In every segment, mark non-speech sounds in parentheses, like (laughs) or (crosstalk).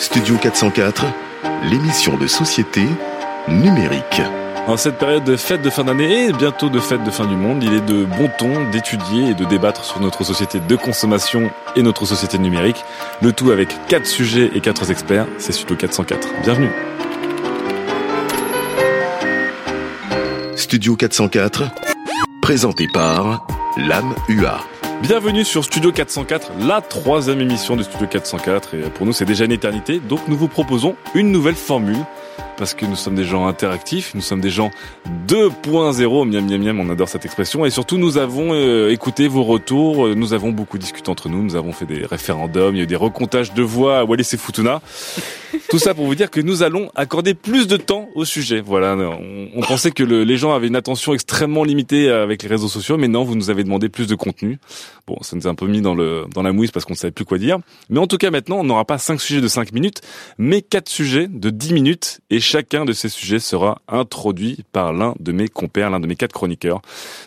Studio 404, l'émission de société numérique. En cette période de fête de fin d'année et bientôt de fête de fin du monde, il est de bon ton d'étudier et de débattre sur notre société de consommation et notre société numérique. Le tout avec quatre sujets et quatre experts. C'est Studio 404. Bienvenue. Studio 404, présenté par Lame UA. Bienvenue sur Studio 404, la troisième émission de Studio 404. Et pour nous, c'est déjà une éternité. Donc, nous vous proposons une nouvelle formule parce que nous sommes des gens interactifs, nous sommes des gens 2.0, miam miam miam, on adore cette expression, et surtout nous avons euh, écouté vos retours, euh, nous avons beaucoup discuté entre nous, nous avons fait des référendums, il y a eu des recomptages de voix à Wallis et Futuna. (laughs) Tout ça pour vous dire que nous allons accorder plus de temps au sujet. Voilà, on, on pensait que le, les gens avaient une attention extrêmement limitée avec les réseaux sociaux, mais non, vous nous avez demandé plus de contenu. Bon, ça nous a un peu mis dans le dans la mouise parce qu'on ne savait plus quoi dire. Mais en tout cas, maintenant, on n'aura pas cinq sujets de 5 minutes, mais quatre sujets de 10 minutes, et chacun de ces sujets sera introduit par l'un de mes compères, l'un de mes quatre chroniqueurs.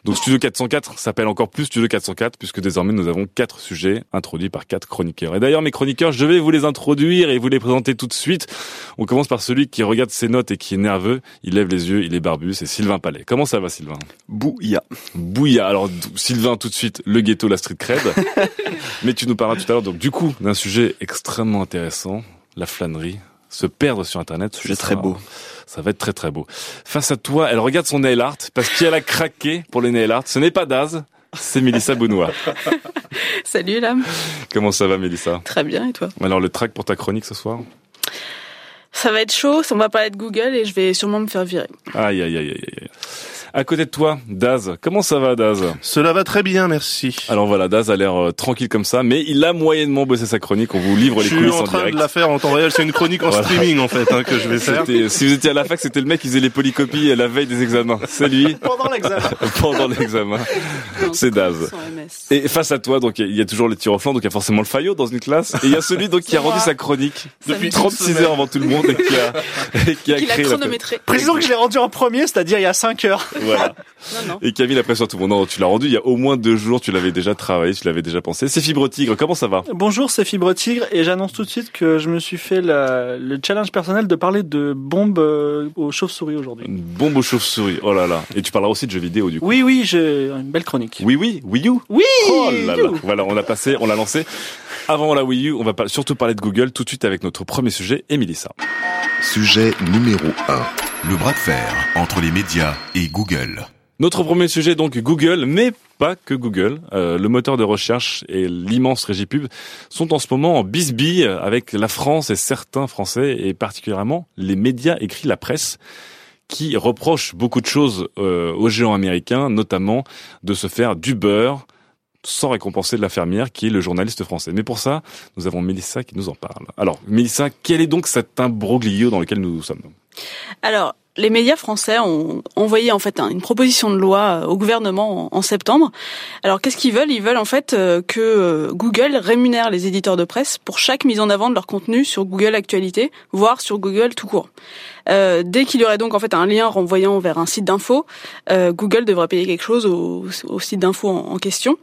Donc Studio 404 s'appelle encore plus Studio 404 puisque désormais nous avons quatre sujets introduits par quatre chroniqueurs. Et d'ailleurs, mes chroniqueurs, je vais vous les introduire et vous les présenter tout de suite. On commence par celui qui regarde ses notes et qui est nerveux. Il lève les yeux, il est barbu, c'est Sylvain Palais. Comment ça va, Sylvain? Bouilla. Bouilla. Alors, Sylvain, tout de suite, le ghetto, la street cred. (laughs) Mais tu nous parleras tout à l'heure, donc, du coup, d'un sujet extrêmement intéressant, la flânerie. Se perdre sur Internet. Sujet très beau. Ça va être très très beau. Face à toi, elle regarde son nail art parce qu'elle a craqué pour les nail art. Ce n'est pas Daz, c'est Mélissa Bounois. (laughs) Salut Lame. Comment ça va Mélissa? Très bien et toi? Alors le track pour ta chronique ce soir? Ça va être chaud, on va parler de Google et je vais sûrement me faire virer. Aïe aïe aïe aïe aïe. À côté de toi, Daz. Comment ça va, Daz Cela va très bien, merci. Alors voilà, Daz a l'air euh, tranquille comme ça, mais il a moyennement bossé sa chronique. On vous livre les Je coulisses suis en en train direct. de la faire en temps réel. C'est une chronique en Voilà. streaming en fait hein, que je vais faire. C'était- Si vous étiez à la fac, c'était le mec qui faisait les polycopies à la veille des examens. C'est lui. (laughs) Pendant l'examen. (laughs) Pendant l'examen. C'est Daz. Et face à toi, donc il y a toujours les tirs au flanc, donc il y a forcément le faillot dans une classe. Et il y a celui donc qui a rendu moi. sa chronique Depuis Samedi. 36 heures avant tout le monde et qui a, et qui a créé chronométré. Précisons que je l'ai rendu en premier, c'est-à-dire il y a 5 heures. (laughs) (laughs) Voilà. Non, non. Et qui a mis la pression à tout le monde. Non, tu l'as rendu il y a au moins deux jours, tu l'avais déjà travaillé, tu l'avais déjà pensé. C'est Fibre Tigre, comment ça va? Bonjour, c'est Fibre Tigre et j'annonce tout de suite que je me suis fait la- le challenge personnel de parler de bombes euh, aux chauves-souris aujourd'hui. Une bombe aux chauves-souris. Oh là là. Et tu parleras aussi de jeux vidéo du coup. Oui, oui, j'ai une belle chronique. Oui, oui, Wii U? Oui Oh là là. Voilà, on l'a passé, on l'a lancé. Avant la Wii U, on va surtout parler de Google tout de suite avec notre premier sujet, et Mélissa. Sujet numéro 1. Le bras de fer entre les médias et Google. Notre premier sujet donc Google, mais pas que Google. Euh, le moteur de recherche et l'immense Régipub sont en ce moment en bisbille avec la France et certains Français, et particulièrement les médias écrits, la presse, qui reprochent beaucoup de choses euh, aux géants américains, notamment de se faire du beurre sans récompenser de la qui est le journaliste français. Mais pour ça, nous avons Mélissa qui nous en parle. Alors, Mélissa, quel est donc cet imbroglio dans lequel nous sommes? Alors, les médias français ont envoyé en fait un- une proposition de loi euh, au gouvernement en, septembre. Alors, qu'est-ce qu'ils veulent? Ils veulent en fait euh, que euh, Google rémunère les éditeurs de presse pour chaque mise en avant de leur contenu sur Google Actualité, voire sur Google tout court. Dès qu'il y aurait donc en fait un lien renvoyant vers un site d'info, Google devrait payer quelque chose au, au site d'info en, en question.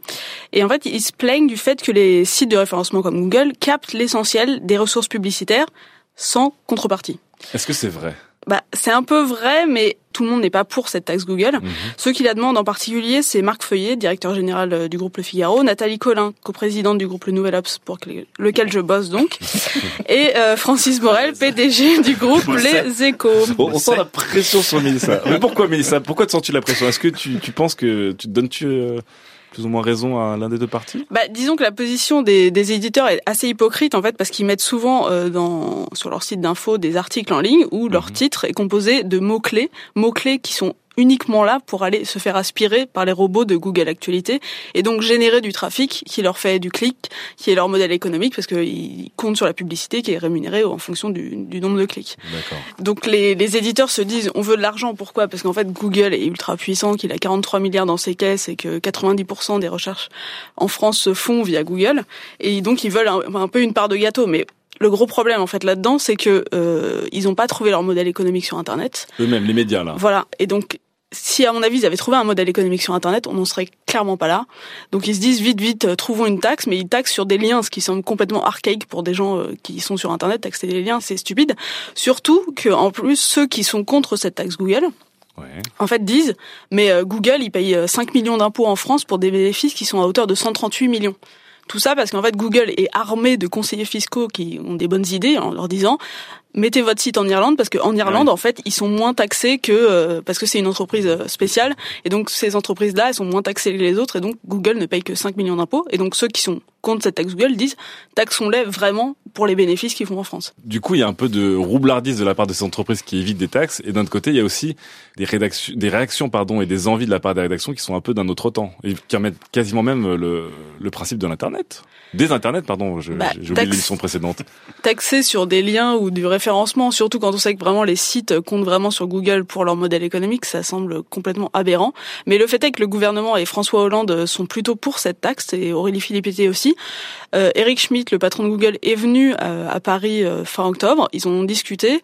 Et en fait, ils se plaignent du fait que les sites de référencement comme Google captent l'essentiel des ressources publicitaires sans contrepartie. Est-ce que c'est vrai? Bah, c'est un peu vrai, mais tout le monde n'est pas pour cette taxe Google. Mhm. Ceux qui la demandent en particulier, c'est Marc Feuillet, directeur général euh, du groupe Le Figaro, Nathalie Collin, coprésidente du groupe Le Nouvel Ops, pour que- lequel je bosse donc, (laughs) et euh, Francis Morel, PDG du groupe Les Échos. On, on sent la pression sur Mélissa. Mais pourquoi Mélissa? Pourquoi te sens-tu la pression? Est-ce que tu, tu penses que tu te donnes-tu euh, plus ou moins raison à l'un des deux partis bah, disons que la position des, des, éditeurs est assez hypocrite en fait parce qu'ils mettent souvent euh, dans sur leur site d'info des articles en ligne où leur Mhm. titre est composé de mots clés, mots clés qui sont uniquement là pour aller se faire aspirer par les robots de Google Actualité et donc générer du trafic qui leur fait du clic, qui est leur modèle économique parce qu'ils comptent sur la publicité qui est rémunérée en fonction du, du nombre de clics. Donc les, les éditeurs se disent on veut de l'argent pourquoi? Parce qu'en fait Google est ultra puissant, qu'il a 43 milliards dans ses caisses et que 90% des recherches en France se font via Google. Et donc ils veulent un, un peu une part de gâteau. Mais le gros problème en fait là-dedans, c'est que euh, ils n'ont pas trouvé leur modèle économique sur Internet. Eux-mêmes, les médias là. Voilà. Et donc, si à mon avis ils avaient trouvé un modèle économique sur Internet, on n'en serait clairement pas là. Donc ils se disent vite, vite, euh, trouvons une taxe, mais ils taxent sur des liens, ce qui semble complètement archaïque pour des gens euh, qui sont sur Internet. Taxer des liens, c'est stupide. Surtout que en plus ceux qui sont contre cette taxe Google, Ouais. en fait disent, mais euh, Google il paye euh, 5 millions d'impôts en France pour des bénéfices qui sont à hauteur de 138 millions. Tout ça parce qu'en fait Google est armé de conseillers fiscaux qui ont des bonnes idées en leur disant mettez votre site en Irlande parce qu'en Irlande en fait ils sont moins taxés que euh, parce que c'est une entreprise euh, spéciale. Et donc ces entreprises là elles sont moins taxées que les autres. Et donc Google ne paye que 5 millions d'impôts. Et donc ceux qui sont contre cette taxe Google disent taxons-les vraiment pour les bénéfices qu'ils font en France. Du coup, il y a un peu de roublardise de la part de ces entreprises qui évitent des taxes, et d'un autre côté, il y a aussi des, rédactions, des réactions pardon, et des envies de la part des rédactions qui sont un peu d'un autre temps, et qui remettent quasiment même le, le principe de l'Internet. Des Internet, pardon, Bah, j'ai oublié taxe- l'émission précédente. taxer sur des liens ou du référencement, surtout quand on sait que vraiment les sites comptent vraiment sur Google pour leur modèle économique, ça semble complètement aberrant. Mais le fait est que le gouvernement et François Hollande sont plutôt pour cette taxe et Aurélie Filippetti aussi. Euh, Eric Schmidt, le patron de Google, est venu euh, à Paris euh, fin octobre. Ils ont discuté.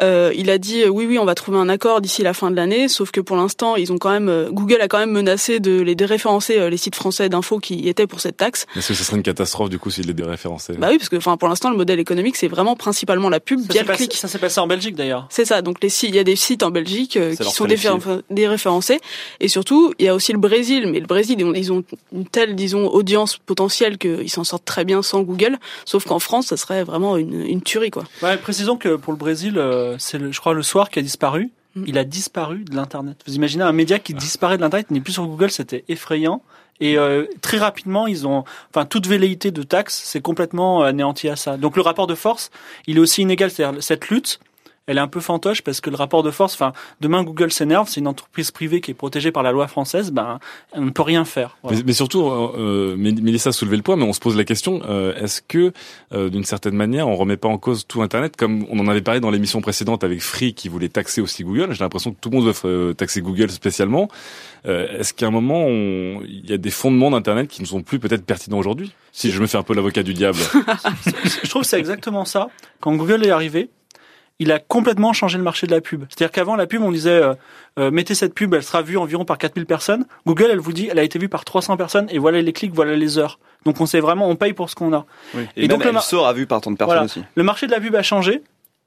Euh, il a dit oui, oui, on va trouver un accord d'ici la fin de l'année. Sauf que pour l'instant, ils ont quand même euh, Google a quand même menacé de les déréférencer euh, les sites français d'infos qui étaient pour cette taxe. Est-ce que ce serait une catastrophe, du coup, s'il les déréférençait Bah oui, parce que enfin pour l'instant, le modèle économique c'est vraiment principalement la pub Ça via le passé, clic. ça s'est passé en Belgique d'ailleurs. C'est ça. Donc les sites, il y a des sites en Belgique euh, qui sont déréférencés, et surtout il y a aussi le Brésil. Mais le Brésil, ils ont, ils ont une telle, disons, audience potentielle qu'ils s'en sortent très bien sans Google. Sauf qu'en France, ça serait vraiment une, une tuerie, quoi. Ouais, précisons que pour le Brésil, euh, c'est le, je crois le soir qui a disparu. Mm. Il a disparu de l'internet. Vous imaginez un média qui disparaît de l'internet, il n'est plus sur Google, c'était effrayant. Et euh, très rapidement, ils ont, enfin, toute velléité de taxe, c'est complètement anéanti à ça. Donc le rapport de force, il est aussi inégal. C'est-à-dire cette lutte, elle est un peu fantoche parce que le rapport de force, enfin, demain Google s'énerve, c'est une entreprise privée qui est protégée par la loi française, ben, on ne peut rien faire. Voilà. Mais, mais surtout, euh, euh, Mél- Mélissa a soulevé le point, mais on se pose la question euh, est-ce que, euh, d'une certaine manière, on remet pas en cause tout Internet, comme on en avait parlé dans l'émission précédente avec Free qui voulait taxer aussi Google. J'ai l'impression que tout le monde veut taxer Google spécialement. Euh, est-ce qu'à un moment, on- il y a des fondements d'Internet qui ne sont plus peut-être pertinents aujourd'hui? Si je me fais un peu l'avocat du diable. (laughs) je trouve que c'est exactement ça. Quand Google est arrivé, il a complètement changé le marché de la pub. C'est-à-dire qu'avant, la pub, on disait, euh, euh, mettez cette pub, elle sera vue environ par 4000 personnes. Google, elle vous dit, elle a été vue par 300 personnes et voilà les clics, voilà les heures. Donc on sait vraiment, on paye pour ce qu'on a. Et, Et même donc, le elle mar- sera vue par tant de personnes Voilà. aussi. Le marché de la pub a changé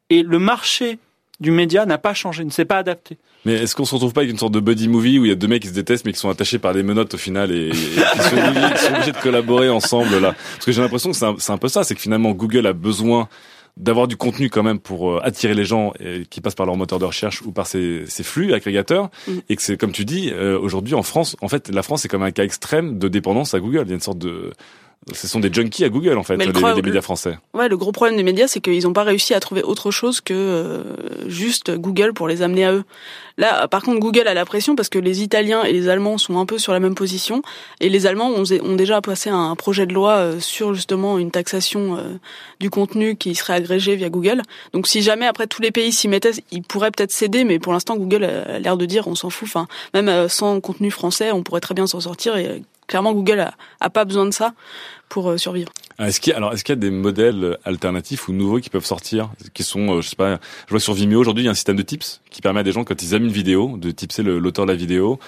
et le marché du média n'a pas changé, ne s'est pas adapté. Mais est-ce qu'on se retrouve pas avec une sorte de buddy movie où il y a deux mecs qui se détestent mais qui sont attachés par des menottes au final et, et qui sont obligés, (laughs) qui sont obligés de collaborer ensemble là? Parce que j'ai l'impression que c'est un, c'est un peu ça, c'est que finalement Google a besoin d'avoir du contenu quand même pour euh, attirer les gens euh, qui passent par leur moteur de recherche ou par ses, ses flux agrégateurs Mm. et que c'est comme tu dis euh, aujourd'hui en France en fait la France est comme un cas extrême de dépendance à Google il y a une sorte de ce sont des junkies à Google en fait le les, les médias français Ouais, le gros problème des médias, c'est qu'ils n'ont pas réussi à trouver autre chose que euh, juste Google pour les amener à eux. Là, par contre, Google a la pression parce que les Italiens et les Allemands sont un peu sur la même position, et les Allemands ont, ont déjà passé un projet de loi euh, sur justement une taxation euh, du contenu qui serait agrégé via Google. Donc, si jamais après tous les pays s'y mettaient, ils pourraient peut-être céder, mais pour l'instant, Google a l'air de dire on s'en fout. Enfin, même euh, sans contenu français, on pourrait très bien s'en sortir. Et clairement, Google a, pas besoin de ça pour euh, survivre. Ah, Est-ce qu'il y a, alors, est-ce qu'il y a des modèles alternatifs ou nouveaux qui peuvent sortir, qui sont, euh, je sais pas, je vois sur Vimeo aujourd'hui, il y a un système de tips qui permet à des gens, quand ils aiment une vidéo, de tipser le- l'auteur de la vidéo.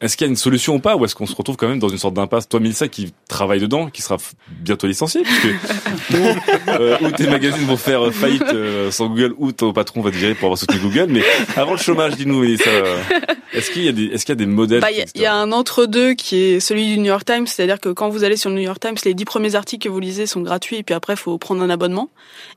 Est-ce qu'il y a une solution ou pas, ou est-ce qu'on se retrouve quand même dans une sorte d'impasse? Toi, Mélissa, qui travaille dedans, qui sera bientôt licencié, puisque (laughs) ou, euh, ou tes magazines vont faire faillite euh, sans Google, ou ton patron va te virer pour avoir soutenu Google. Mais avant le chômage, dis-nous, Mélissa, euh, est-ce qu'il y a des, est-ce qu'il y a des modèles Bah, il y, y a un entre-deux qui est celui du New York Times, c'est-à-dire que quand vous allez sur le New York Times, les dix premiers articles que vous lisez sont gratuits et puis après faut prendre un abonnement.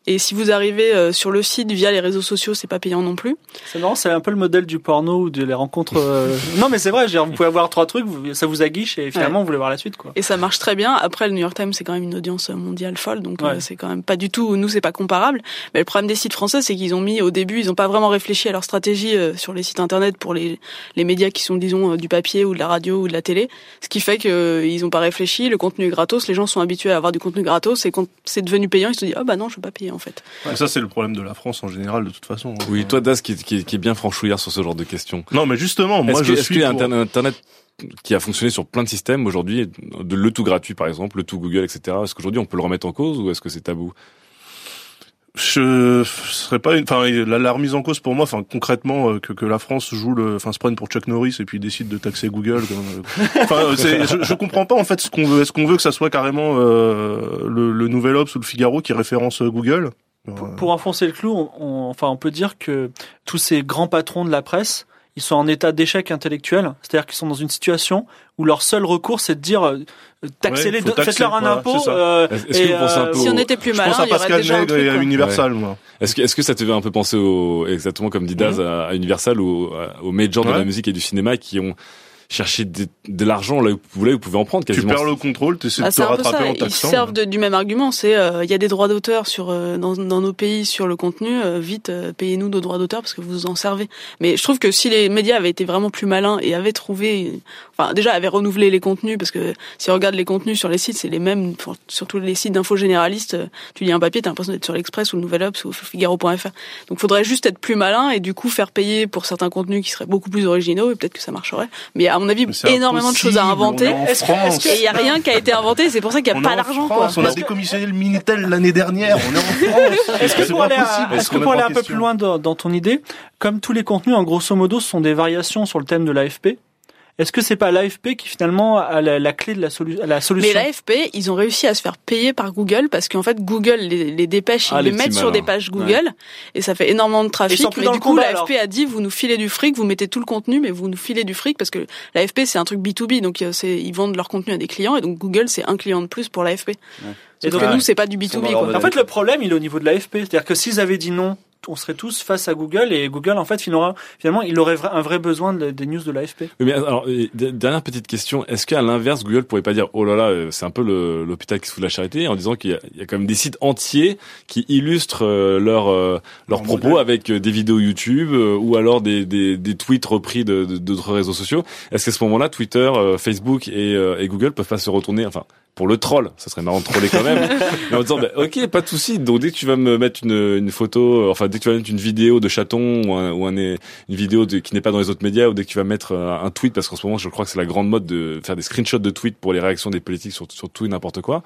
Et si vous arrivez euh, sur le site via les réseaux sociaux, c'est pas payant non plus. C'est marrant, c'est un peu le modèle du porno ou de les rencontres. euh, non, mais c'est vrai. dire, Vous pouvez avoir trois trucs, ça vous aguiche et finalement vous voulez voir la suite, quoi. Et ça marche très bien. Après, le New York Times, c'est quand même une audience mondiale folle, donc Ouais. euh, c'est quand même pas du tout. Nous, c'est pas comparable. Mais le problème des sites français, c'est qu'ils ont mis au début, ils ont pas vraiment réfléchi à leur stratégie sur les sites internet pour les les médias qui sont, disons, du papier ou de la radio ou de la télé. Ce qui fait que euh, ils ont pas réfléchi. Le contenu est gratos. Les gens sont habitués à avoir du contenu gratos. Et quand c'est devenu payant, ils se disent ah bah non, je veux pas payer en fait. Mais ça, c'est le problème de la France en général, de toute façon. Oui, toi, Das, qui, qui, qui est bien franchouillard sur ce genre de questions. Non, mais justement, moi, Est-ce je que, est-ce suis qu'il y a pour- Internet, Internet qui a fonctionné sur plein de systèmes aujourd'hui, de le tout gratuit par exemple, le tout Google, etc. Est-ce qu'aujourd'hui on peut le remettre en cause ou est-ce que c'est tabou? Je serais pas une, enfin, la, la remise en cause pour moi, enfin, concrètement, euh, que, que la France joue le, enfin, se prenne pour Chuck Norris et puis décide de taxer Google. comme, (laughs) Enfin, euh, c'est- je, je comprends pas en fait ce qu'on veut. Est-ce qu'on veut que ça soit carrément euh, le, le Nouvel Obs ou le Figaro qui référence euh, Google? Pour, pour enfoncer le clou, on, on- enfin, on peut dire que tous ces grands patrons de la presse, ils sont en état d'échec intellectuel, c'est-à-dire qu'ils sont dans une situation où leur seul recours, c'est de dire euh, taxez-les, Ouais, taxer, faites-leur un impôt. euh, et, euh, peu Si on était plus je malin, pense à il y aurait Pascal déjà un Nègre truc. et à. Universal, moi. Est-ce que, est-ce que ça te fait un peu penser au, exactement comme dit Daz, à, à Universal ou à- aux majors de Ouais. la musique et du cinéma qui ont cherché de, de l'argent là où vous voulez, vous pouvez en prendre Tu perds le contrôle, tu essaies Ah, de te rattraper ça. en Ils taxant. servent de- du même argument. C'est euh, il y a des droits d'auteur sur euh, dans, dans nos pays sur le contenu. euh, vite, euh, payez-nous nos droits d'auteur parce que vous en servez. Mais je trouve que si les médias avaient été vraiment plus malins et avaient trouvé, enfin déjà avaient renouvelé les contenus parce que si on regarde les contenus sur les sites, c'est les mêmes. enfin, Surtout les sites d'infos généralistes. Tu lis un papier, t'as l'impression d'être sur l'Express ou le Nouvel Obs ou Figaro.fr. Donc, faudrait juste être plus malin et du coup faire payer pour certains contenus qui seraient beaucoup plus originaux et peut-être que ça marcherait. Mais à mon avis, énormément de choses à inventer. Est-ce que- France. est-ce Et il y a rien qui a été inventé? C'est pour ça qu'il y a On pas d'argent. On a décommissionné le Minitel l'année dernière. On est en France. Est-ce que pour aller, à- que pour un peu plus loin dans, dans ton idée, comme tous les contenus, en grosso modo, ce sont des variations sur le thème de l'AFP. Est-ce que c'est pas l'AFP qui finalement a la, la clé de la, solu- la Mais solution l'AFP, ils ont réussi à se faire payer par Google parce qu'en fait, Google les, les dépêches, Ah, ils les mettent sur des pages Google et ça fait énormément de trafic. Ils sont plus mais dans du le coup, l'AFP a dit, vous nous filez du fric, vous mettez tout le contenu, mais vous nous filez du fric parce que l'AFP, c'est un truc B2B, donc euh, ils vendent leur contenu à des clients et donc Google, c'est un client de plus pour l'AFP. Et Sauf donc, que ouais. nous, c'est pas du sont B2B, dans leur quoi. En fait, le problème, il est au niveau de l'AFP. C'est-à-dire que s'ils avaient dit non, on serait tous face à Google et Google, en fait, finalement, finalement il aurait un vrai besoin de- des news de l'AFP. Oui, mais alors, dernière petite question. Est-ce qu'à l'inverse, Google pourrait pas dire, oh là là, euh, c'est un peu l'hôpital qui se fout de la charité, en disant qu'il y, a- il y a quand même des sites entiers qui illustrent euh, leurs euh, leurs Leur propos modèle. avec des vidéos YouTube euh, ou alors des, des, des tweets repris de de- d'autres réseaux sociaux? Est-ce qu'à ce moment-là, Twitter, euh, Facebook et, euh, et Google peuvent pas se retourner, enfin, pour le troll, ça serait marrant de troller quand même, (laughs) mais en disant, bah, ok, pas de souci. Donc dès que tu vas me mettre une, une photo, euh, enfin dès que tu vas mettre une vidéo de chaton ou, un, ou un- une vidéo de, qui n'est pas dans les autres médias, ou dès que tu vas mettre euh, un tweet, parce qu'en ce moment, je crois que c'est la grande mode de faire des screenshots de tweets pour les réactions des politiques sur, sur tout et n'importe quoi.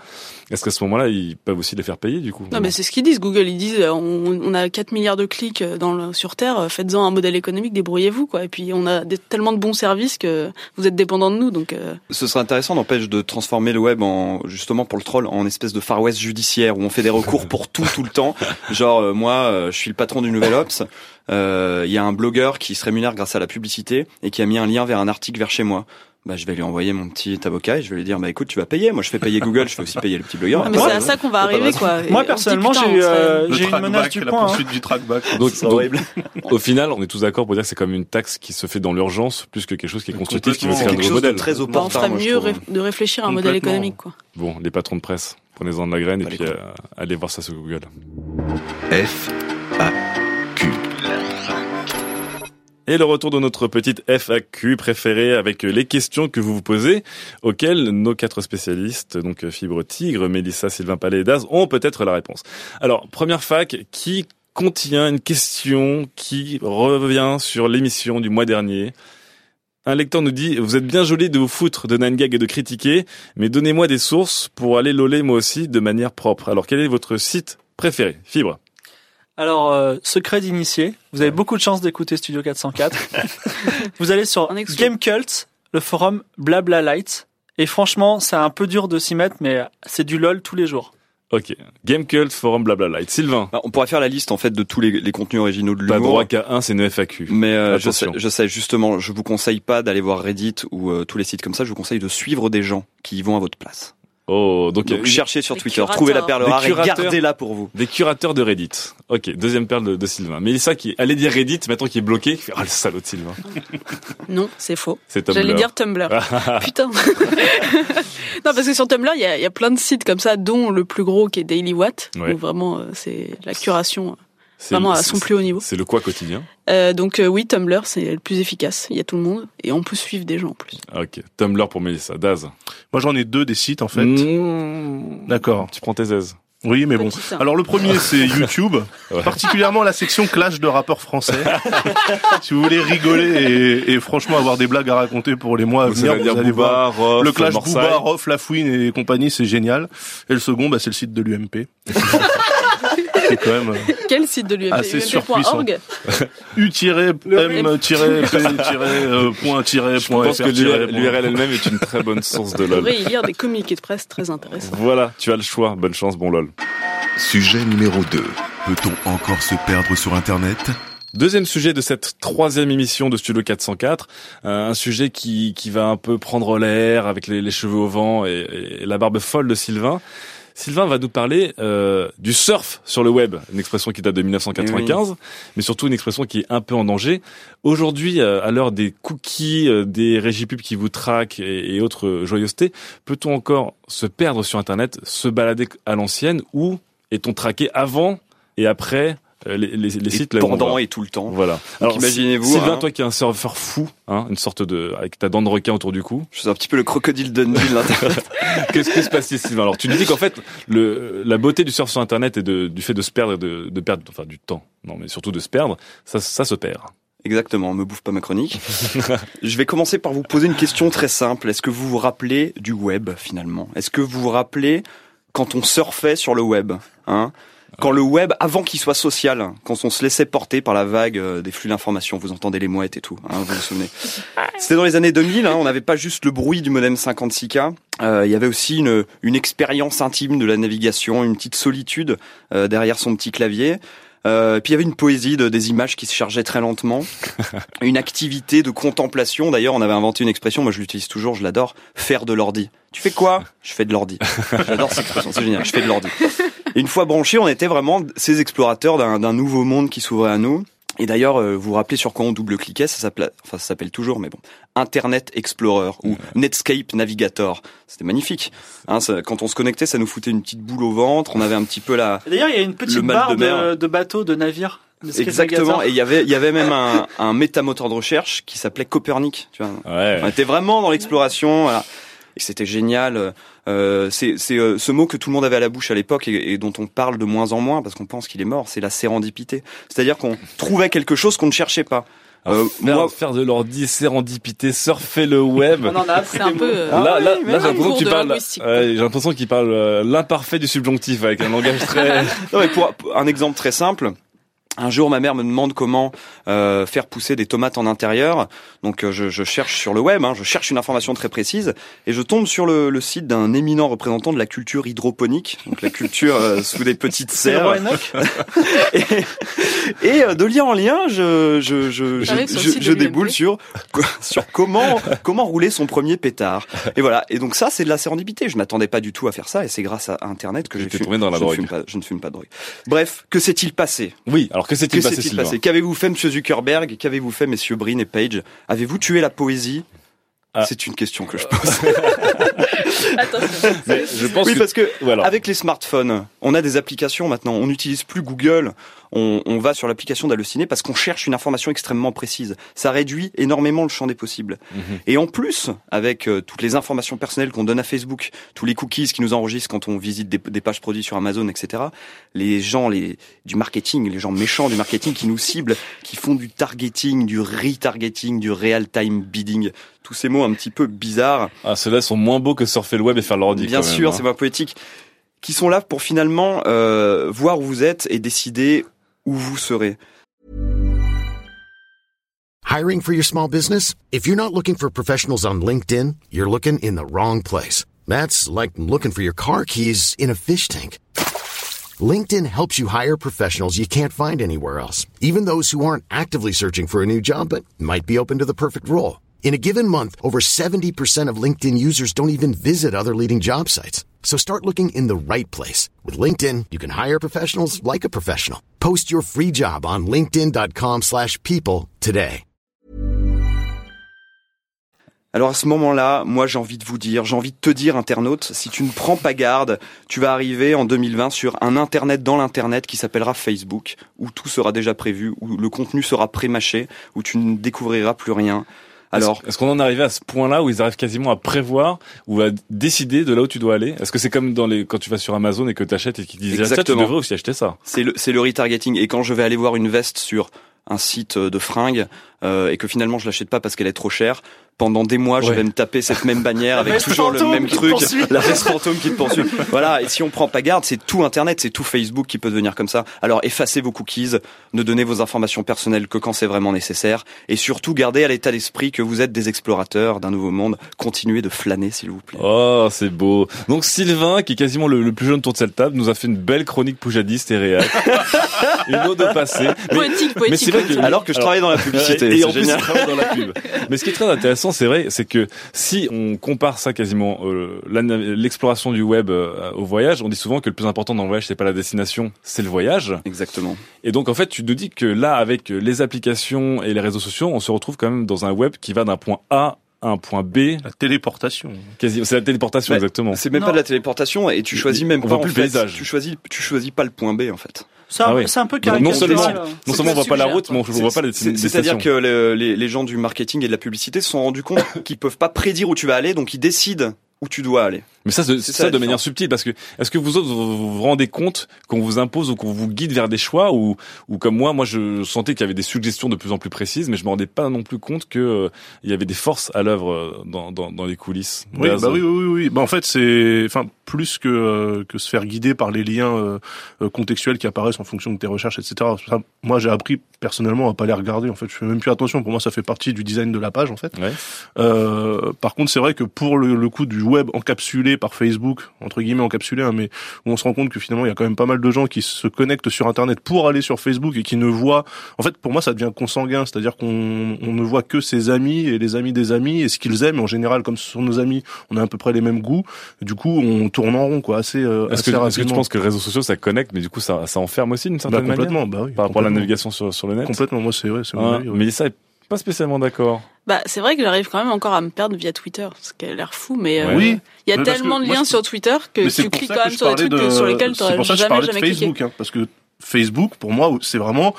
Est-ce qu'à ce moment-là, ils peuvent aussi les faire payer du coup? Non, mais c'est ce qu'ils disent. Google, ils disent, euh, on, on a 4 milliards de clics dans le, sur Terre, faites-en un modèle économique, débrouillez-vous, quoi. Et puis, on a des- tellement de bons services que vous êtes dépendants de nous, donc, euh, Ce serait intéressant, n'empêche, de transformer le web en, justement pour le troll, en espèce de Far West judiciaire où on fait des recours pour tout, tout le temps. Genre, euh, moi, euh, je suis le patron du Nouvel Ops. euh, Il y a un blogueur qui se rémunère grâce à la publicité et qui a mis un lien vers un article vers chez moi. Bah, je vais lui envoyer mon petit avocat et je vais lui dire, bah écoute, tu vas payer. Moi, je fais payer Google, je fais aussi payer le petit blogueur. Ah, mais c'est à ça qu'on va arriver, quoi. Et Moi, personnellement, j'ai euh, une menace du la point. hein. poursuite du trackback. Donc, horrible. (laughs) au final, on est tous d'accord pour dire que c'est comme une taxe qui se fait dans l'urgence plus que quelque chose qui est constructif, qui veut créer un nouveau modèle. très Bah, on opportun, ferait moi, mieux ré- de réfléchir à un modèle économique, quoi. Bon, les patrons de presse, prenez-en de la graine et puis euh, allez voir ça sur Google. F, A, Q. Et le retour de notre petite FAQ préférée avec les questions que vous vous posez, auxquelles nos quatre spécialistes, donc Fibre Tigre, Mélissa, Sylvain Palais et Daz, ont peut-être la réponse. Alors, première fac, qui contient une question qui revient sur l'émission du mois dernier un lecteur nous dit, vous êtes bien joli de vous foutre de Nine Gag et de critiquer, mais donnez-moi des sources pour aller loler moi aussi de manière propre. Alors, quel est votre site préféré Fibre? Alors, euh, secret d'initié, vous avez beaucoup de chance d'écouter Studio 404. (laughs) vous allez sur. Gamecult, le forum Blabla Light, et franchement, c'est un peu dur de s'y mettre, mais c'est du lol tous les jours. Ok. Gamecult, forum, blablabla. Sylvain Bah, on pourrait faire la liste, en fait, de tous les, les contenus originaux de Pas l'humour. droit qu'à un, c'est une FAQ. Mais euh, je, sais, Attention. je sais justement, je vous conseille pas d'aller voir Reddit ou euh, tous les sites comme ça. Je vous conseille de suivre des gens qui y vont à votre place. Oh, donc, Donc il y a cherchez sur Twitter, curateurs. trouvez la perle rare et gardez-la pour vous. des curateurs de Reddit. Ok, deuxième perle de, de Sylvain. Mais ça qui allait dire Reddit, maintenant qui est bloqué, il fait, oh le salaud de Sylvain. (laughs) Non, c'est faux. C'est Tumblr. J'allais dire Tumblr. (laughs) Putain. (laughs) non, parce que sur Tumblr, il y a, il y a plein de sites comme ça, dont le plus gros qui est Daily Watt, Ouais. où vraiment euh, c'est la curation euh, vraiment le- à son c'est- plus haut niveau. C'est le quoi quotidien. Euh, donc euh, oui, Tumblr, c'est le plus efficace. Il y a tout le monde et on peut suivre des gens en plus. Ok, Tumblr pour Mélissa. Daz. Moi, j'en ai deux des sites, en fait. Mmh. D'accord. Tu prends tes aises. Oui, mais bon. Alors, le premier, c'est YouTube. (laughs) Ouais. Particulièrement la section clash de rappeurs français. (laughs) si vous voulez rigoler et, et franchement avoir des blagues à raconter pour les mois à venir, vous allez voir. Rof, Le clash. Booba, Rof, Lafouine et compagnie, c'est génial. Et le second, bah, c'est le site de l'UMP. (laughs) c'est quand même euh, Quel site de l'UMP Assez UMP.org u-m-point-point (laughs) Je pense que l'URL elle-même est une très bonne source de Vous lol. pourrez y lire des communiqués de presse très intéressants. Voilà, tu as le choix. Bonne chance, bon lol. Sujet numéro 2. Peut-on encore se perdre sur Internet? Deuxième sujet de cette troisième émission de Studio 404, euh, un sujet qui, qui va un peu prendre l'air avec les, les cheveux au vent et, et la barbe folle de Sylvain. Sylvain va nous parler euh, du surf sur le web, une expression qui date de 1995, mais surtout une expression qui est un peu en danger. Aujourd'hui, euh, à l'heure des cookies, euh, des régies pubs qui vous traquent et, et autres joyeusetés, peut-on encore se perdre sur Internet, se balader à l'ancienne, ou est-on traqué avant et après euh, les, les, les Et sites là on pendant et tout le temps. voilà. imaginez-vous, Sylvain, hein. toi qui es un surfeur fou, hein, une sorte de, avec ta dent de requin autour du cou. Je suis un petit peu le crocodile Dundee de l'internet. (laughs) Qu'est-ce qui se passe ici, Sylvain? Alors, tu nous dis qu'en fait, le, la beauté du surf sur Internet et de, du fait de se perdre et de, de perdre, enfin, du temps. Non, mais surtout de se perdre, ça, ça se perd. Exactement, me bouffe pas ma chronique. (laughs) Je vais commencer par vous poser une question très simple. Est-ce que vous vous rappelez du web finalement? Est-ce que vous vous rappelez quand on surfait sur le web hein? Quand le web, avant qu'il soit social, quand on se laissait porter par la vague euh, des flux d'informations, vous entendez les mouettes et tout, hein, vous vous souvenez. C'était dans les années 2000, hein, on n'avait pas juste le bruit du modem 56K, euh, il y avait aussi une, une expérience intime de la navigation, une petite solitude euh, derrière son petit clavier. Euh, puis il y avait une poésie de, des images qui se chargeaient très lentement, (laughs) une activité de contemplation. D'ailleurs, on avait inventé une expression, moi je l'utilise toujours, je l'adore, faire de l'ordi. Tu fais quoi? Je fais de l'ordi. J'adore cette expression, c'est génial, je fais de l'ordi. Et une fois branchés, on était vraiment ces explorateurs d'un d'un nouveau monde qui s'ouvrait à nous. Et d'ailleurs, euh, vous vous rappelez sur quoi on double-cliquait Ça s'appelait, enfin ça s'appelle toujours, mais bon, Internet Explorer ou Netscape Navigator. C'était magnifique. Hein, ça- quand on se connectait, ça nous foutait une petite boule au ventre. On avait un petit peu la, D'ailleurs, il y a une petite barre de de, de bateaux, de Skate Exactement. Et il y avait, il y avait même un, un métamoteur de recherche qui s'appelait Copernic. Tu vois. Ouais. On était vraiment dans l'exploration. Voilà. Et c'était génial. Euh, c'est c'est, euh, ce mot que tout le monde avait à la bouche à l'époque et, et dont on parle de moins en moins parce qu'on pense qu'il est mort. C'est la sérendipité. C'est-à-dire qu'on trouvait quelque chose qu'on ne cherchait pas. Alors, Euh, faire, moi- faire de l'ordi, sérendipité, surfer le web. On en a appris C'est un peu, euh, là, là, oui, là, j'ai l'impression j'ai qu'il parle euh, l'imparfait du subjonctif avec un langage très, (laughs) Non, mais pour, pour un exemple très simple. Un jour, ma mère me demande comment euh, faire pousser des tomates en intérieur. Donc, euh, je, je cherche sur le web, hein, je cherche une information très précise, et je tombe sur le, le site d'un éminent représentant de la culture hydroponique, donc la culture euh, sous des petites serres. (laughs) et et, euh, de lien en lien, je je je je, déboule sur (laughs) sur comment comment rouler son premier pétard. Et voilà. Et donc ça, c'est de la sérendipité. Je m'attendais pas du tout à faire ça, et c'est grâce à Internet que j'ai tombé dans la je ne drogue. fume pas- je ne fume pas de drogue. Bref, que s'est-il passé? Oui, alors que s'est-il passé Qu'avez-vous fait, Monsieur Zuckerberg? Qu'avez-vous fait, Messieurs Brin et Page? Avez-vous tué la poésie? Ah. C'est une question que je (laughs) pose. Attention. Mais je pense oui, que, parce que voilà. avec les smartphones, on a des applications maintenant. On n'utilise plus Google. On, on va sur l'application d'Halluciné parce qu'on cherche une information extrêmement précise. Ça réduit énormément le champ des possibles. Mhm. Et en plus, avec euh, toutes les informations personnelles qu'on donne à Facebook, tous les cookies qui nous enregistrent quand on visite des, des pages produits sur Amazon, etc. Les gens les, du marketing, les gens méchants du marketing qui nous ciblent, qui font du targeting, du retargeting, du real-time bidding, tous ces mots un petit peu bizarres. Ah, ceux-là sont moins beaux que surfer le web et faire l'ordi. Bien sûr, hein. c'est pas poétique. Qui sont là pour finalement euh, voir où vous êtes et décider où vous serez. Hiring for your small business? If you're not looking for professionals on LinkedIn, you're looking in the wrong place. That's like looking for your car keys in a fish tank. LinkedIn helps you hire professionals you can't find anywhere else, even those who aren't actively searching for a new job but might be open to the perfect role. In a given month, over 70% of LinkedIn users don't even visit other leading job sites. So start looking in the right place. With LinkedIn, you can hire professionals like a professional. Post your free job on linkedin.com/people slash people today. Alors à ce moment-là, moi j'ai envie de vous dire, j'ai envie de te dire, internaute, si tu ne prends pas garde, tu vas arriver en 2020 sur un Internet dans l'Internet qui s'appellera Facebook, où tout sera déjà prévu, où le contenu sera pré-mâché, où tu ne découvriras plus rien. Alors, est-ce qu'on en est arrivé à ce point-là où ils arrivent quasiment à prévoir ou à décider de là où tu dois aller? Est-ce que c'est comme dans les quand tu vas sur Amazon et que tu achètes et qu'ils disent ah, tiens, tu Exactement. devrais aussi acheter ça c'est le, c'est le retargeting. Et quand je vais aller voir une veste sur un site de fringues euh, et que finalement je l'achète pas parce qu'elle est trop chère, pendant des mois je vais me taper cette même bannière avec toujours le fantôme même qui te truc, la veste fantôme qui te poursuit. voilà. Et si on prend pas garde, c'est tout Internet, c'est tout Facebook qui peut devenir comme ça. Alors effacez vos cookies, ne donnez vos informations personnelles que quand c'est vraiment nécessaire, et surtout gardez à l'état d'esprit que vous êtes des explorateurs d'un nouveau monde. Continuez de flâner s'il vous plaît. Oh, c'est beau. Donc Sylvain, qui est quasiment le, le plus jeune autour de cette table, nous a fait une belle chronique poujadiste et réelle. (laughs) une ode de passé. Mais- Poétique, poétique. mais c'est vrai que-. Alors que je travaille dans la publicité, et en plus, génial. il travaille dans la pub. Mais ce qui est très intéressant, c'est vrai, c'est que si on compare ça quasiment euh, l'exploration du web euh, au voyage, on dit souvent que le plus important dans le voyage, c'est pas la destination, c'est le voyage. Exactement. Et donc en fait, tu te dis que là, avec les applications et les réseaux sociaux, on se retrouve quand même dans un web qui va d'un point A à un point B. La téléportation. Quasi, c'est la téléportation Bah, exactement. C'est même Non. pas de la téléportation et tu choisis même On pas voit en plus le fait. paysage. Tu choisis, tu choisis pas le point B en fait. C'est un, Ah oui. c'est un peu Donc, non caricatural. seulement-. Non seulement on pas voit pas la route, mais on voit pas les, C'est-à-dire que le- les, les gens du marketing et de la publicité se sont rendus compte qu'ils peuvent pas prédire où tu vas aller, donc ils décident où tu dois aller. Mais ça, c'est ça, de manière subtile, parce que est-ce que vous autres vous vous rendez compte qu'on vous impose ou qu'on vous guide vers des choix ou ou comme moi, moi je sentais qu'il y avait des suggestions de plus en plus précises, mais je me rendais pas non plus compte que euh, il y avait des forces à l'œuvre euh, dans, dans dans les coulisses. Oui, bah oui, oui, oui, oui. Bah en fait, c'est, enfin, plus que euh, que se faire guider par les liens euh, euh, contextuels qui apparaissent en fonction de tes recherches, etc. Ça, moi, j'ai appris personnellement à pas les regarder. En fait, je fais même plus attention. Pour moi, ça fait partie du design de la page, en fait. Ouais. Euh, par contre, c'est vrai que pour le, le coup du web encapsulé par Facebook, entre guillemets encapsulé, hein, mais où on se rend compte que finalement, il y a quand même pas mal de gens qui se connectent sur Internet pour aller sur Facebook et qui ne voient. En fait, pour moi, ça devient consanguin, c'est-à-dire qu'on on ne voit que ses amis et les amis des amis et ce qu'ils aiment. En général, comme ce sont nos amis, on a à peu près les mêmes goûts. Du coup, on tourne en rond, quoi, assez, euh, Est-ce assez que, est-ce que tu penses que les réseaux sociaux ça connecte, mais du coup ça, ça enferme aussi d'une bah, certaine manière complètement, bah oui. par rapport à la navigation sur, sur le net? Complètement, moi, c'est vrai, c'est Hein, avis, ouais. Mais ça est pas spécialement d'accord. Bah, c'est vrai que j'arrive quand même encore à me perdre via Twitter, ce qui a l'air fou, mais euh. Oui. il y a Mais tellement de liens je- sur Twitter que tu cliques quand que même sur des trucs de- sur lesquels tu je jamais de jamais cliqué. Facebook, hein, parce que Facebook, pour moi, c'est vraiment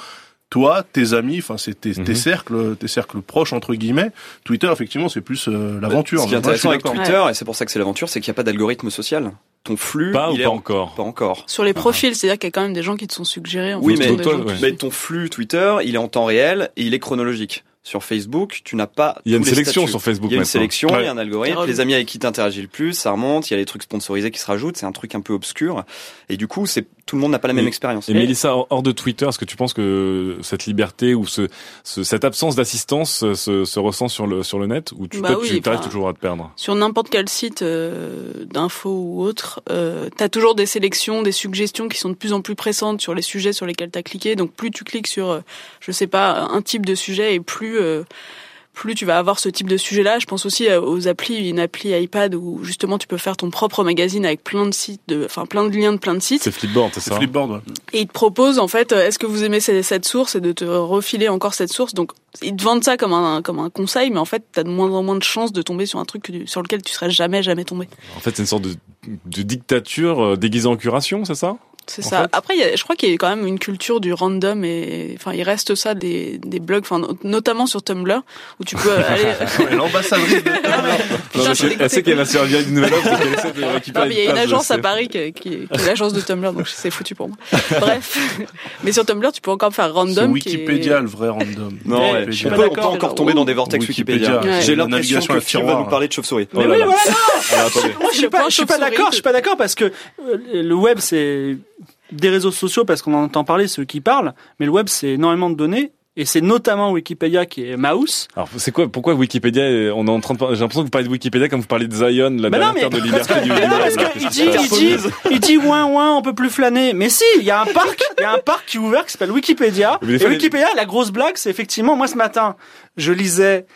toi, tes amis, enfin c'est tes, tes Mhm. cercles, tes cercles proches entre guillemets. Twitter, effectivement, c'est plus euh, l'aventure. Ce qui est intéressant avec. Twitter, et c'est pour ça que c'est l'aventure, c'est qu'il n'y a pas d'algorithme social. Ton flux, Pas ou est pas en- encore pas encore. Sur les profils, c'est-à-dire qu'il y a quand même des gens qui te sont suggérés en Oui, mais toi, ouais. Mais ton flux Twitter, il est en temps réel et il est chronologique. Sur Facebook, tu n'as pas. Il y a une sélection statuts. sur Facebook Il y a une maintenant. sélection, il y a un algorithme, les amis avec qui t'interagis le plus, ça remonte, il y a les trucs sponsorisés qui se rajoutent, c'est un truc un peu obscur. Et du coup, c'est tout le monde n'a pas la même Et- expérience. Et Mélissa, hors- hors de Twitter, est-ce que tu penses que cette liberté ou ce, ce- cette absence d'assistance euh, se, se ressent sur le sur le net ou tu Bah toi, oui, tu arrives toujours à te perdre? Sur n'importe quel site euh, d'info ou autre, euh, t'as toujours des sélections, des suggestions qui sont de plus en plus pressantes sur les sujets sur lesquels t'as cliqué. Donc plus tu cliques sur, euh, je sais pas, un type de sujet et plus euh, plus tu vas avoir ce type de sujet-là. Je pense aussi euh, aux applis, une appli iPad où justement tu peux faire ton propre magazine avec plein de sites, de, enfin plein de liens de plein de sites. C'est Flipboard, c'est C'est ça Flipboard. ouais. Et ils te proposent en fait, euh, est-ce que vous aimez cette, source et de te refiler encore cette source? Donc ils te vendent ça comme un comme un conseil, mais en fait t'as de moins en moins de chances de tomber sur un truc que sur lequel tu serais jamais jamais tombé. En fait, c'est une sorte de, de dictature déguisée en curation, c'est ça? C'est ça. fait. Après, il y a- je crois qu'il y a quand même une culture du random et enfin il reste ça des des blogs, enfin no- notamment sur Tumblr où tu peux (laughs) aller. (laughs) L'ambassadrice de mais- mais c'est- suis Elle sait qu'elle va se servir d'une nouvelle offre, mais il y a une agence à Paris qui, qui, qui est l'agence de Tumblr, donc c'est foutu pour moi. (laughs) Bref, mais sur Tumblr, tu peux encore faire C'est random. qui est- Wikipédia, le vrai random. Non, Ouais, je on suis pas on peut d'accord. encore tomber dans des vortex Wikipédia. Wikipédia. Ouais. J'ai l'impression que à Phil va tiroir. nous parler de chauve-souris. Mais Oh là oui, là. voilà. Moi, je suis pas, je suis pas d'accord. Je suis pas d'accord parce que euh, le web c'est des réseaux sociaux parce qu'on en entend parler ceux qui parlent, mais le web c'est énormément de données et c'est notamment Wikipédia qui est mouse. Alors, c'est quoi, pourquoi Wikipédia, on est en train de j'ai l'impression que vous parlez de Wikipédia comme vous parlez de Zion, la Mais non, dernière mais- de liberté du Mais non, parce qu'il dit, il dit, il dit ouin ouin, on peut plus flâner. Mais si, il y a un parc, il y a un parc qui est ouvert qui s'appelle Wikipédia. Et Wikipédia, la grosse blague, c'est effectivement, moi ce matin, je lisais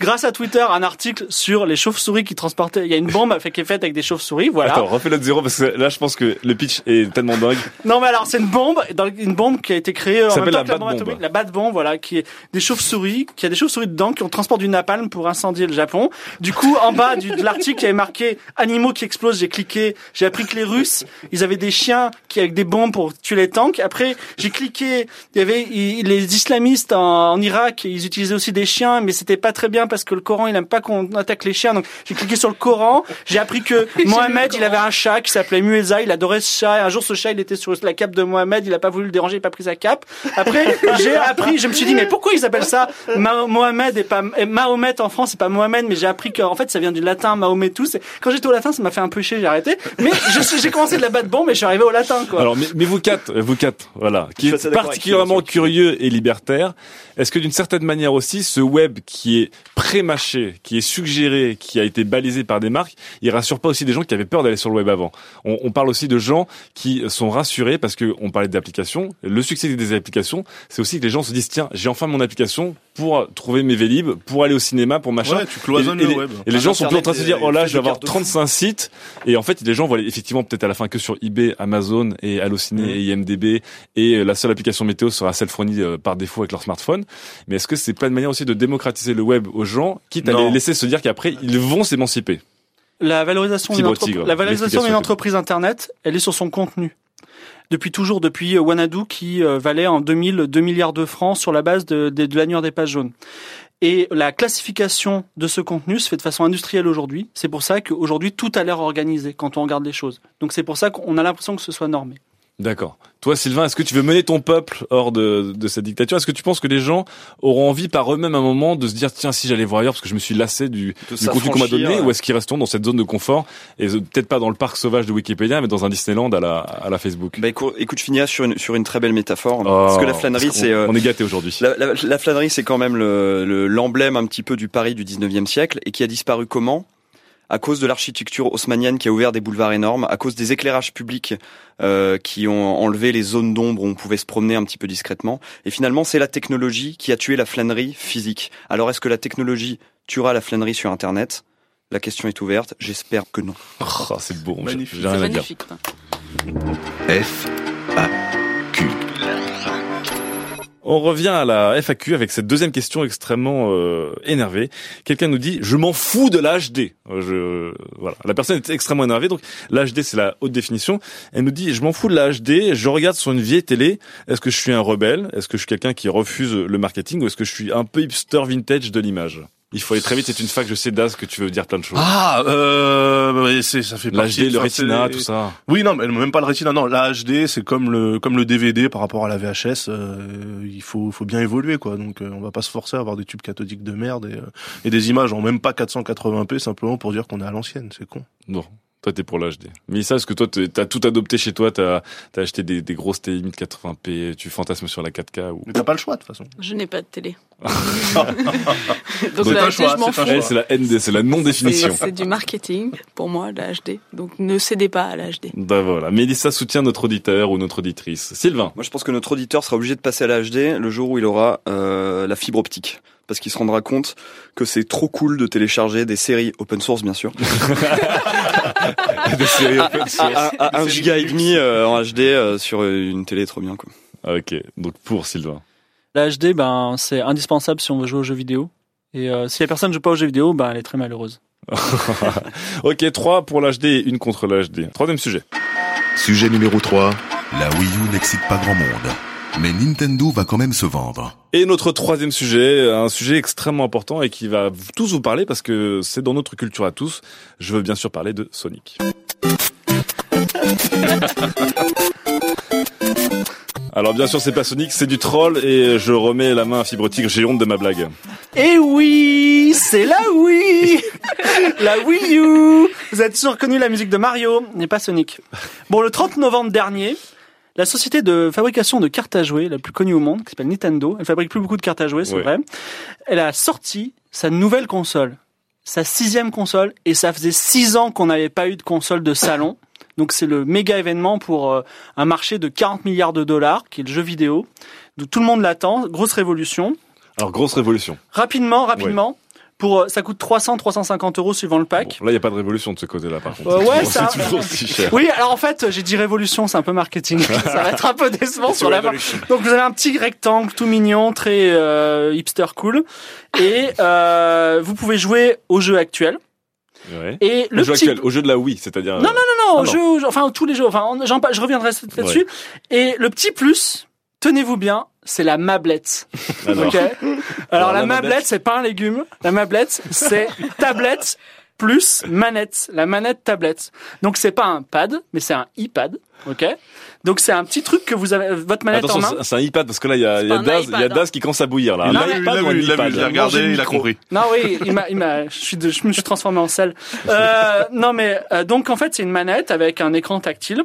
grâce à Twitter, un article sur les chauves-souris qui transportaient. Il y a une bombe qui est faite avec des chauves-souris, voilà. Attends, refais-le de zéro parce que là, je pense que le pitch est tellement dingue. Non mais alors c'est une bombe, une bombe qui a été créée en s'appelle même temps la que la bombe Bomb. atomique, la Bat Bomb, voilà, qui est des chauves-souris, qui a des chauves-souris dedans, qui ont transporté du napalm pour incendier le Japon. Du coup, en bas du, de l'article, il y avait marqué animaux qui explosent. J'ai cliqué, j'ai appris que les Russes, ils avaient des chiens qui avec des bombes pour tuer les tanks. Après, j'ai cliqué, il y avait il- les islamistes en, en Irak, ils utilisaient aussi des chiens, mais c'était pas très bien parce que le Coran, il aime pas qu'on attaque les chiens. Donc j'ai cliqué sur le Coran. J'ai appris que (laughs) Mohamed, il avait un chat qui s'appelait Mueza, il adorait ce chat. Et un jour, ce chat, il était sur la cape de Mohamed, il a pas voulu le déranger, il a pas pris sa cape. Après, (laughs) j'ai appris, je me suis dit, mais pourquoi ils appellent ça Mohamed et pas et Mahomet en France, c'est pas Mohamed, mais j'ai appris qu'en fait, ça vient du latin Mahomet tous. Et Quand j'étais au latin, ça m'a fait un peu chier, j'ai arrêté. Mais je j'ai commencé de la battre bon, mais je suis arrivé au latin, quoi. Alors, mais, mais vous quatre, vous quatre, voilà, Je qui d'accord avec particulièrement curieux et libertaire, est-ce que d'une certaine manière aussi, ce web qui est pré-mâché, qui est suggéré, qui a été balisé par des marques, il rassure pas aussi des gens qui avaient peur d'aller sur le web avant on, on parle aussi de gens qui sont rassurés parce que on parlait d'applications. Le succès des applications, c'est aussi que les gens se disent tiens, j'ai enfin mon application pour trouver mes Vélib, pour aller au cinéma, pour machin. Ouais, tu cloisonnes et, et le les, web. Et les gens sont plus en train de se dire oh là, fait je vais avoir cartes de 35 sites et en fait les gens vont aller effectivement peut-être à la fin que sur eBay, Amazon et Allociné Mm. et IMDb et euh, la seule application météo sera celle fournie euh, par défaut avec leur smartphone. Mais est-ce que c'est pas une manière aussi de démocratiser le web aux gens, quitte à les laisser se dire qu'après ils vont s'émanciper? La valorisation d'une entreprise internet, elle est sur son contenu. Depuis toujours, depuis euh, Wanadu qui euh, valait en 2000 2 milliards de francs sur la base de, de, de l'annuaire des pages jaunes. Et la classification de ce contenu se fait de façon industrielle aujourd'hui. C'est pour ça qu'aujourd'hui tout a l'air organisé quand on regarde les choses. Donc c'est pour ça qu'on a l'impression que ce soit normé. D'accord. Toi, Sylvain, est-ce que tu veux mener ton peuple hors de, de cette dictature? Est-ce que tu penses que les gens auront envie par eux-mêmes à un moment de se dire tiens si j'allais voir ailleurs parce que je me suis lassé du, du contenu qu'on m'a donné ou est-ce qu'ils resteront dans cette zone de confort et peut-être pas dans le parc sauvage de Wikipédia mais dans un Disneyland à la, à la Facebook? Bah écoute, je finirai sur une, sur une très belle métaphore. parce que la Oh, flânerie, c'est... euh, on est gâté aujourd'hui. La, la, la flânerie, c'est quand même le- le- l'emblème un petit peu du Paris du 19e siècle et qui a disparu comment? À cause de l'architecture haussmannienne qui a ouvert des boulevards énormes, à cause des éclairages publics euh, qui ont enlevé les zones d'ombre où on pouvait se promener un petit peu discrètement. Et finalement, c'est la technologie qui a tué la flânerie physique. Alors, est-ce que la technologie tuera la flânerie sur Internet? La question est ouverte. J'espère que non. Oh, c'est beau. j'ai- Magnifique. J'ai rien C'est à dire. F, A. On revient à la FAQ avec cette deuxième question extrêmement euh, énervée. Quelqu'un nous dit je m'en fous de l'HD. Je voilà, la personne est extrêmement énervée donc l'HD c'est la haute définition. Elle nous dit je m'en fous de la HD, je regarde sur une vieille télé, est-ce que je suis un rebelle? Est-ce que je suis quelqu'un qui refuse le marketing? Ou est-ce que je suis un peu hipster vintage de l'image? Il faut aller très vite, c'est une fac, je sais Daz que tu veux dire plein de choses. Ah, euh, ouais, c'est, ça fait partie. L'HD, le c'est- tout ça. Oui, non, mais même pas le Retina. Non, la HD, c'est comme le comme le DVD par rapport à la VHS. euh, il faut faut bien évoluer, quoi. Donc, euh, on va pas se forcer à avoir des tubes cathodiques de merde et, euh, et des images en même pas 480p simplement pour dire qu'on est à l'ancienne. C'est con. Non. Toi, t'es pour l'HD. Mais ça, est-ce que toi, t'as tout adopté chez toi T'as as acheté des, des grosses TI 1080p Tu fantasmes sur la 4K ou... Mais t'as pas le choix de toute façon. Je n'ai pas de télé. (laughs) C'est Donc la HD, je m'en fous. C'est la ND, c'est la non-définition. C'est c'est du marketing pour moi, la HD. Donc ne cédez pas à la HD. Ben voilà. Mélissa soutient notre auditeur ou notre auditrice. Sylvain. Moi, je pense que notre auditeur sera obligé de passer à la HD le jour où il aura euh, la fibre optique. Parce qu'il se rendra compte que c'est trop cool de télécharger des séries open source, bien sûr. (laughs) Des séries open source. à, à- à un giga et demi euh, en HD euh, sur une télé, trop bien, quoi. Ah, Ok. Donc pour Sylvain. La HD, ben, c'est indispensable si on veut jouer aux jeux vidéo. Et euh, si la personne ne joue pas aux jeux vidéo, ben, elle est très malheureuse. (laughs) ok, 3 pour l'HD et une contre l'HD. Troisième sujet. Sujet numéro 3. La Wii U n'excite pas grand monde. Mais Nintendo va quand même se vendre. Et notre troisième sujet, un sujet extrêmement important et qui va tous vous parler parce que c'est dans notre culture à tous. Je veux bien sûr parler de Sonic. (laughs) Alors bien sûr c'est pas Sonic, c'est du troll et je remets la main à Fibre Tigre, j'ai honte de ma blague. Et oui, c'est la Wii (laughs) La Wii U Vous êtes sûr reconnu la musique de Mario, n'est pas Sonic. Bon, le 30 novembre dernier, la société de fabrication de cartes à jouer la plus connue au monde, qui s'appelle Nintendo, elle fabrique plus beaucoup de cartes à jouer, c'est Ouais. vrai, elle a sorti sa nouvelle console, sa sixième console, et ça faisait six ans qu'on n'avait pas eu de console de salon. Donc c'est le méga événement pour euh, un marché de 40 milliards de dollars, qui est le jeu vidéo. Donc tout le monde l'attend, grosse révolution. Alors grosse révolution. Rapidement, rapidement, pour ça coûte 300 350 euros suivant le pack. Bon, là, il n'y a pas de révolution de ce côté-là, par contre. Euh, ouais, C'est ça- toujours aussi cher. Oui, alors en fait, j'ai dit révolution, c'est un peu marketing. (laughs) ça va être un peu décevant sur la fin. Donc vous avez un petit rectangle tout mignon, très euh, hipster cool, et euh, vous pouvez jouer au jeu actuel. Ouais. Et le Au jeu petit actuel, au jeu de la Wii, c'est-à-dire. Non, non, non, Ah, au non. jeu, au jeu- enfin tous les jeux, enfin pa- je reviendrai là-dessus. Et le petit plus, tenez-vous bien, c'est la mablette. (laughs) Alors. Ok? Alors, Alors, la la mablette, c'est pas un légume. La mablette, c'est tablette plus manette. La manette tablette. Donc c'est pas un pad, mais c'est un iPad. Ok? Donc c'est un petit truc que vous avez votre manette Attention, en main. c'est- c'est un iPad parce que là, il y a, il y a Daz, il y a hein. Daz qui commence à bouillir là. Il Un l'a vu, il iPad l'a ou un vu, il Manger regardé, il a compris. Non oui, il m'a, il m'a, je suis, de- je me suis transformé en sel. Euh, non mais euh, donc en fait c'est une manette avec un écran tactile,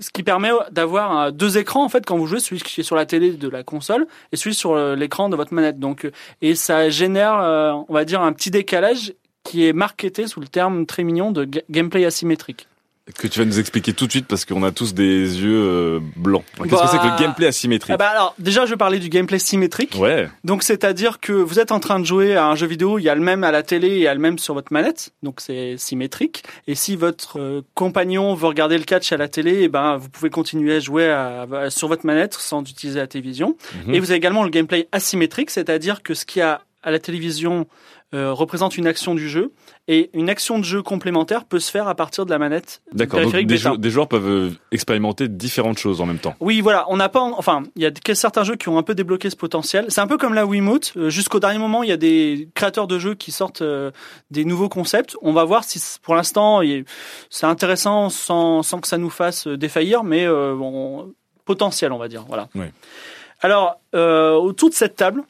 ce qui permet d'avoir euh, deux écrans en fait quand vous jouez, celui qui est sur la télé de la console et celui sur euh, l'écran de votre manette. Donc euh, et ça génère, euh, on va dire un petit décalage qui est marketé sous le terme très mignon de ga- gameplay asymétrique. Que tu vas nous expliquer tout de suite parce qu'on a tous des yeux euh, blancs. Qu'est-ce Bah, que c'est que le gameplay asymétrique Ah bah alors déjà je vais parler du gameplay symétrique. Ouais. Donc c'est-à-dire que vous êtes en train de jouer à un jeu vidéo, il y a le même à la télé et il y a le même sur votre manette, donc c'est symétrique. Et si votre euh, compagnon veut regarder le catch à la télé, eh ben vous pouvez continuer à jouer à- à- sur votre manette sans utiliser la télévision. Mhm. Et vous avez également le gameplay asymétrique, c'est-à-dire que ce qu'il y a à la télévision euh, représente une action du jeu et une action de jeu complémentaire peut se faire à partir de la manette D'accord. Donc des, bêta. jou- des joueurs peuvent euh, expérimenter différentes choses en même temps. Oui, voilà, on n'a pas, enfin, il y a certains jeux qui ont un peu débloqué ce potentiel. C'est un peu comme la Wiimote. Euh, Jusqu'au dernier moment, il y a des créateurs de jeux qui sortent euh, des nouveaux concepts. On va voir si, pour l'instant, c'est intéressant sans, sans que ça nous fasse euh, défaillir, mais bon, potentiel, on va dire. Voilà. Oui. Alors, euh, autour de cette table.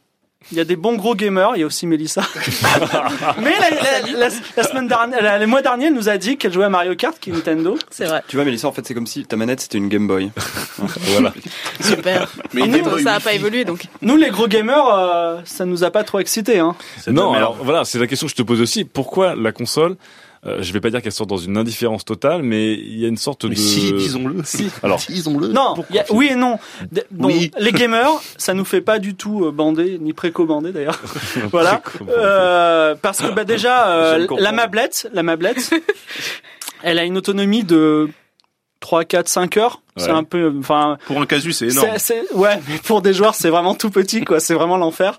Il y a des bons gros gamers, il y a aussi Mélissa. (laughs) Mais la, la- la- la semaine dernière, le mois dernier, elle nous a dit qu'elle jouait à Mario Kart, qui est Nintendo. C'est vrai. Tu vois, Mélissa, en fait, c'est comme si ta manette c'était une Game Boy. (laughs) voilà. Super. Mais Boy ça n'a pas évolué donc. Nous, les gros gamers, euh, ça nous a pas trop excités. Hein. Non, alors voilà, c'est la question que je te pose aussi. Pourquoi la console euh, Je vais pas dire qu'elle sort dans une indifférence totale, mais il y a une sorte Mais de. si, disons-le. Si. (laughs) Alors, disons-le. Non, il y a- oui et non. D- donc, Oui. Les gamers, ça nous fait pas du tout euh, bander, ni préco-bander d'ailleurs. (laughs) (laughs) voilà. Euh, parce que bah, déjà, euh, la mablette, la mablette, elle a une autonomie de 3, 4, 5 heures. C'est un peu, enfin, Pour un casus, c'est énorme. Ouais, mais pour des joueurs, c'est vraiment tout petit, quoi. C'est vraiment l'enfer.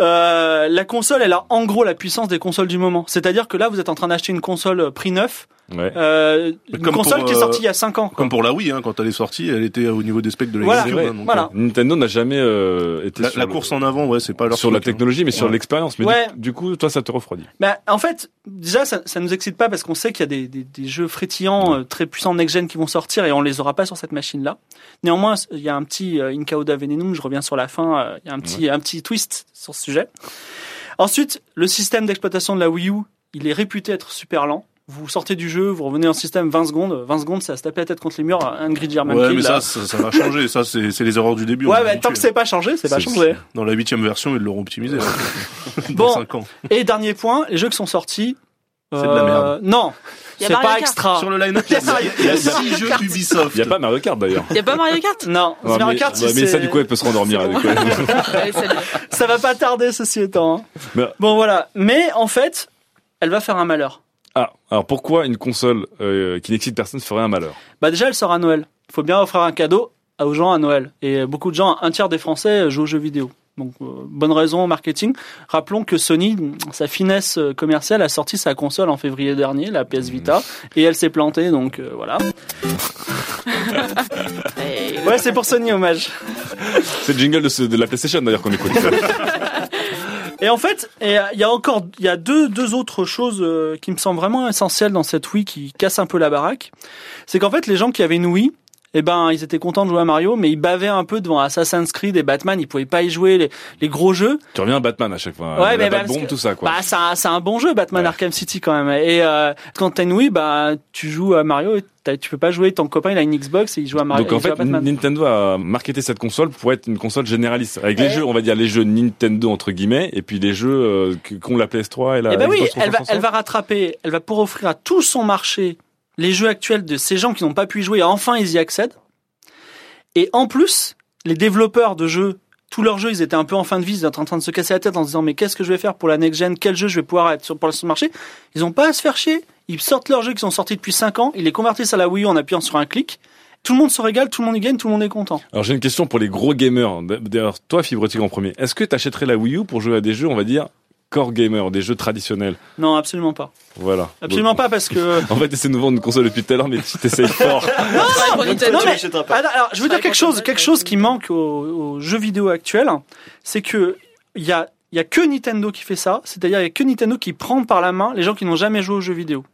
Euh, la console, elle a en gros la puissance des consoles du moment. C'est-à-dire que là, vous êtes en train d'acheter une console euh, prix neuf, ouais. euh, une Comme console pour, qui est euh, sortie il y a 5 ans. quoi. Comme pour la Wii, hein, quand elle est sortie, elle était au niveau des specs de la Voilà, hein, vrai. donc, Voilà. Nintendo n'a jamais euh, été euh, La, sur la le- course en avant, ouais, c'est pas leur sur la hein. technologie, mais sur Ouais. l'expérience. Mais Ouais. du, du coup, toi, ça te refroidit. Bah, en fait, déjà, ça, ça nous excite pas parce qu'on sait qu'il y a des, des, des jeux frétillants euh, très puissants next-gen qui vont sortir et on les aura pas sur cette machine-là. Néanmoins, il y a un petit euh, Incauda Venenum, je reviens sur la fin, euh, il y a un petit, un petit twist sur ce sujet. Ensuite, le système d'exploitation de la Wii U, il est réputé être super lent. Vous sortez du jeu, vous revenez en système 20 secondes. 20 secondes, c'est à se taper la tête contre les murs. Ingrid German Ouais, Kill, mais là. ça, ça, ça va changer. Ça, c'est c'est les erreurs du début. Ouais, habitué. tant que c'est pas changé, c'est pas changé. Dans la huitième version, ils l'auront optimisé. (laughs) Là. Bon. Dans 5 ans. Et dernier point, les jeux qui sont sortis. C'est de la merde. Non, Y a c'est Mario pas Kart. extra. Sur le line-up, (laughs) il y a- il y a 6 jeux Ubisoft. Il y a pas Mario Kart d'ailleurs. Il y a pas Mario Kart? Non, Mario mais, Kart, mais ça, du coup, elle peut se rendormir. (laughs) Salut. ça va pas tarder ceci étant. hein. Mais- Bon voilà, mais en fait, elle va faire un malheur. Ah, alors pourquoi une console euh, qui n'excite personne ferait un malheur Bah déjà, elle sort à Noël. Il faut bien offrir un cadeau aux gens à Noël. Et beaucoup de gens, un tiers des Français jouent aux jeux vidéo. Donc euh, bonne raison au marketing. Rappelons que Sony, sa finesse euh, commerciale, a sorti sa console en février dernier, la PS Vita, et elle s'est plantée. Donc euh, voilà. (laughs) Ouais, c'est pour Sony hommage. C'est le jingle de, ce- de la PlayStation d'ailleurs qu'on écoute. (laughs) Et en fait, euh, il y a encore, il y a deux, deux autres choses euh, qui me semblent vraiment essentielles dans cette Wii qui cassent un peu la baraque. C'est qu'en fait, les gens qui avaient une Wii, eh ben, ils étaient contents de jouer à Mario, mais ils bavaient un peu devant Assassin's Creed et Batman. Ils pouvaient pas y jouer les, les gros jeux. tu reviens à Batman à chaque fois. Ouais, la mais bah, que- tout ça quoi. Bah, c'est un, bon jeu, Batman Ouais. Arkham City quand même. Et euh, quand t'as une Wii, bah, tu joues à Mario. Et tu peux pas jouer. Ton copain, il a une Xbox et il joue à Mario. Donc en fait. Nintendo a marketé cette console pour être une console généraliste avec les Ouais. jeux, on va dire les jeux Nintendo entre guillemets, et puis les jeux euh, qu'ont la PS3 et la Eh ben oui, elle va, 360. elle va rattraper, elle va pour offrir à tout son marché les jeux actuels de ces gens qui n'ont pas pu y jouer, enfin ils y accèdent. Et en plus, les développeurs de jeux tous leurs jeux, ils étaient un peu en fin de vie, ils étaient en train de se casser la tête en se disant mais qu'est-ce que je vais faire pour la next gen, quel jeu je vais pouvoir être sur pour le marché? Ils ont pas à se faire chier. Ils sortent leurs jeux qui sont sortis depuis 5 ans, ils les convertissent à la Wii U en appuyant sur un clic. Tout le monde se régale, tout le monde y gagne, tout le monde est content. Alors j'ai une question pour les gros gamers. D'ailleurs, toi, Fibrotique en premier. Est-ce que tu achèterais la Wii U pour jouer à des jeux, on va dire, core gamer, des jeux traditionnels Non, absolument pas. Voilà. Absolument pas parce que. (laughs) En fait, c'est nous vendre une console depuis tout à l'heure, mais tu t'essayes (laughs) fort. Non, pour Nintendo. mais- alors, alors, je veux dire quelque chose, quelque chose qui manque aux, aux jeux vidéo actuels, c'est que il y a, il y a que Nintendo qui fait ça. C'est-à-dire, il y a que Nintendo qui prend par la main les gens qui n'ont jamais joué aux jeux vidéo.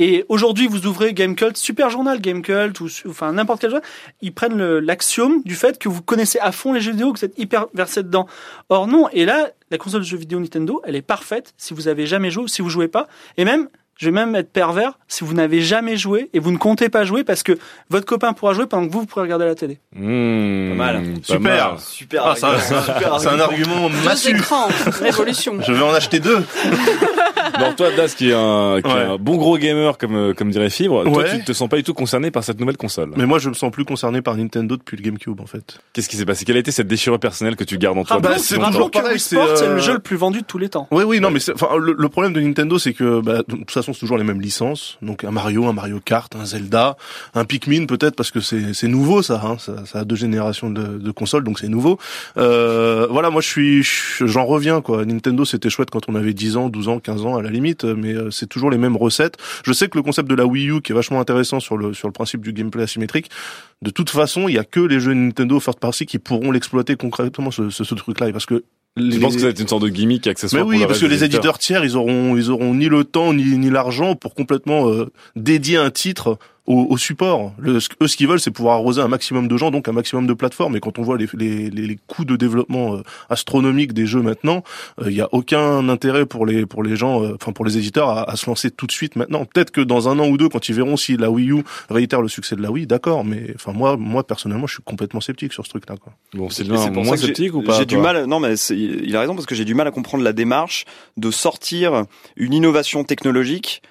Et aujourd'hui, vous ouvrez Gamecult, Super Journal Gamecult, ou enfin n'importe quel jeu, ils prennent l'axiome du fait que vous connaissez à fond les jeux vidéo, que vous êtes hyper versé dedans. Or non, et là, la console de jeux vidéo Nintendo, elle est parfaite si vous avez jamais joué, ou si vous jouez pas, et même, je vais même être pervers, si vous n'avez jamais joué et vous ne comptez pas jouer parce que votre copain pourra jouer pendant que vous, vous pourrez regarder la télé. Mmh, Pas mal. pas Super. mal. Super. Ah, ça, ça- super c'est un argument Deux massif. écrans, (laughs) révolution. Je vais en acheter deux. (laughs) Bon, toi, Das, qui est un, qui est Ouais. un bon gros gamer, comme, euh, comme dirait Fibre, toi, Ouais. tu te sens pas du tout concerné par cette nouvelle console. Mais moi, je me sens plus concerné par Nintendo depuis le GameCube, en fait. Qu'est-ce qui s'est passé? Quelle a été cette déchirure personnelle que tu gardes en toi bah, Rappelons c'est toujours que Wii c'est, c'est euh, le jeu le plus vendu de tous les temps. Oui, oui, non, mais enfin, le, le problème de Nintendo, c'est que, bah, de toute façon, c'est toujours les mêmes licences. Donc, un Mario, un Mario Kart, un Zelda, un Pikmin, peut-être, parce que c'est, nouveau, ça, hein. Ça, ça a deux générations de, de consoles, donc c'est nouveau. Euh, voilà, moi, je suis, je- j'en reviens, quoi. Nintendo, c'était chouette quand on avait 10 ans, 12 ans, 15 ans, à la limite, mais euh, c'est toujours les mêmes recettes. Je sais que le concept de la Wii U, qui est vachement intéressant sur le, sur le principe du gameplay asymétrique, de toute façon, il y a que les jeux Nintendo first party qui pourront l'exploiter concrètement, ce, ce, ce truc-là, parce que Tu les- penses que ça va être une sorte de gimmick mais accessoire pour oui, parce que les éditeurs tiers, ils auront, ils auront ni le temps ni, ni l'argent pour complètement euh, dédier un titre au, au support. Le, ce, eux, ce qu'ils veulent, c'est pouvoir arroser un maximum de gens, donc un maximum de plateformes. Et quand on voit les, les, les, les coûts de développement euh, astronomiques des jeux maintenant, euh, il y a aucun intérêt pour les pour les gens, euh, enfin pour les éditeurs, à, à se lancer tout de suite maintenant. Peut-être que dans un an ou deux, quand ils verront si la Wii U réitère le succès de la Wii, d'accord. Mais enfin moi, moi personnellement, je suis complètement sceptique sur ce truc-là. Quoi. Bon, c'est pour moins sceptique ou pas J'ai du mal. Non, mais c'est- il a raison parce que j'ai du mal à comprendre la démarche de sortir une innovation technologique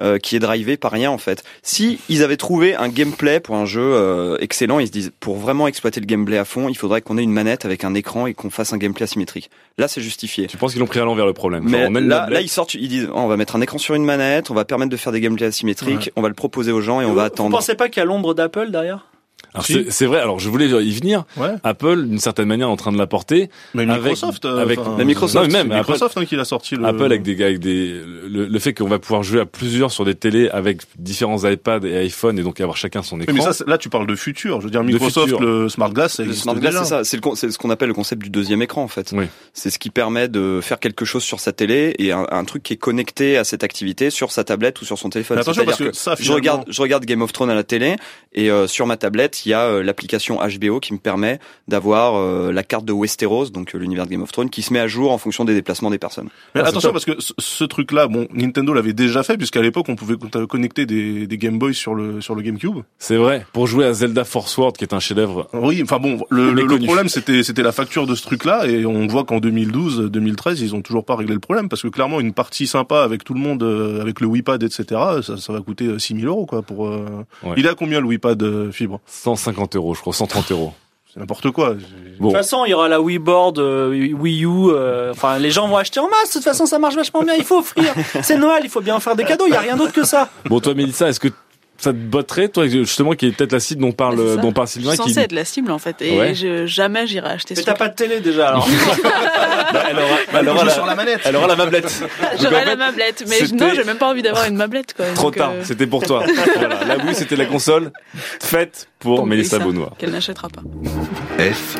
euh, qui est drivée par rien en fait. Si ils avaient trouvé un gameplay pour un jeu euh, excellent, ils se disent pour vraiment exploiter le gameplay à fond, il faudrait qu'on ait une manette avec un écran et qu'on fasse un gameplay asymétrique. Là, c'est justifié. Tu penses qu'ils l'ont pris à l'envers le problème Genre, Mais là, là, ils sortent, ils disent, oh, on va mettre un écran sur une manette, on va permettre de faire des gameplays asymétriques, on va le proposer aux gens et on va Vous attendre. pensez pas qu'il y a l'ombre d'Apple derrière? Alors, Si. c'est c'est vrai. Alors je voulais y venir. Ouais. Apple, d'une certaine manière, est en train de l'apporter. Mais Avec- Microsoft, euh, avec- Microsoft, non, mais même Microsoft hein, qui l'a sorti. Le... Apple avec des avec des le, le fait qu'on va pouvoir jouer à plusieurs sur des télés avec différents iPads et iPhone et donc avoir chacun son Oui, écran. mais ça, là, tu parles de futur. Je veux dire, Microsoft, le Smart Glass, ça Le smart glass, c'est ça. C'est le ce qu'on appelle le concept du deuxième écran, en fait. Oui. C'est ce qui permet de faire quelque chose sur sa télé et un, un truc qui est connecté à cette activité sur sa tablette ou sur son téléphone. Attention, C'est-à-dire parce que ça, je finalement- regarde, je regarde Game of Thrones à la télé et euh, sur ma tablette, il y a euh, l'application HBO qui me permet d'avoir euh, la carte de Westeros, donc euh, l'univers de Game of Thrones, qui se met à jour en fonction des déplacements des personnes. Mais Ah, attention parce que ce, ce truc-là, bon, Nintendo l'avait déjà fait puisqu'à l'époque on pouvait co- connecter des, des Game Boy sur le sur le GameCube. C'est vrai. Pour jouer à Zelda Force World, qui est un chef-d'œuvre. Oui, enfin bon, le, le, le problème c'était c'était la facture de ce truc-là et on voit qu'en 2012, 2013, ils ont toujours pas réglé le problème parce que clairement une partie sympa avec tout le monde, euh, avec le WiiPad, etc. Ça, ça va coûter 6000 euros quoi pour. euh, Ouais. Il est à combien le WiiPad euh, fibre? 150 euros, je crois, 130 euros. C'est n'importe quoi. De toute façon, il y aura la Wii Board, euh, Wii U. euh, Enfin, les gens vont acheter en masse. De toute façon, ça marche vachement bien. Il faut offrir. C'est Noël. Il faut bien faire des cadeaux. Il y a rien d'autre que ça. Bon, toi, Mélissa, est-ce que ça te botterait, toi, justement, qui est peut-être la cible dont parle, ça. dont parle Je suis Sylvain, qui, censée être la cible en fait, et Ouais. je, jamais j'irai acheter Mais ce t'as pas de télé déjà. Alors. (laughs) Bah, elle aura, elle aura la, la manette. elle aura la mablette. En la mablette, mais non, j'ai même pas envie d'avoir une mablette quoi. Trop Donc, tard, euh, c'était pour toi. (laughs) voilà, la Wii, c'était la console faite pour, pour Mélissa Mélissa, Beaunois. Qu'elle n'achètera pas. F,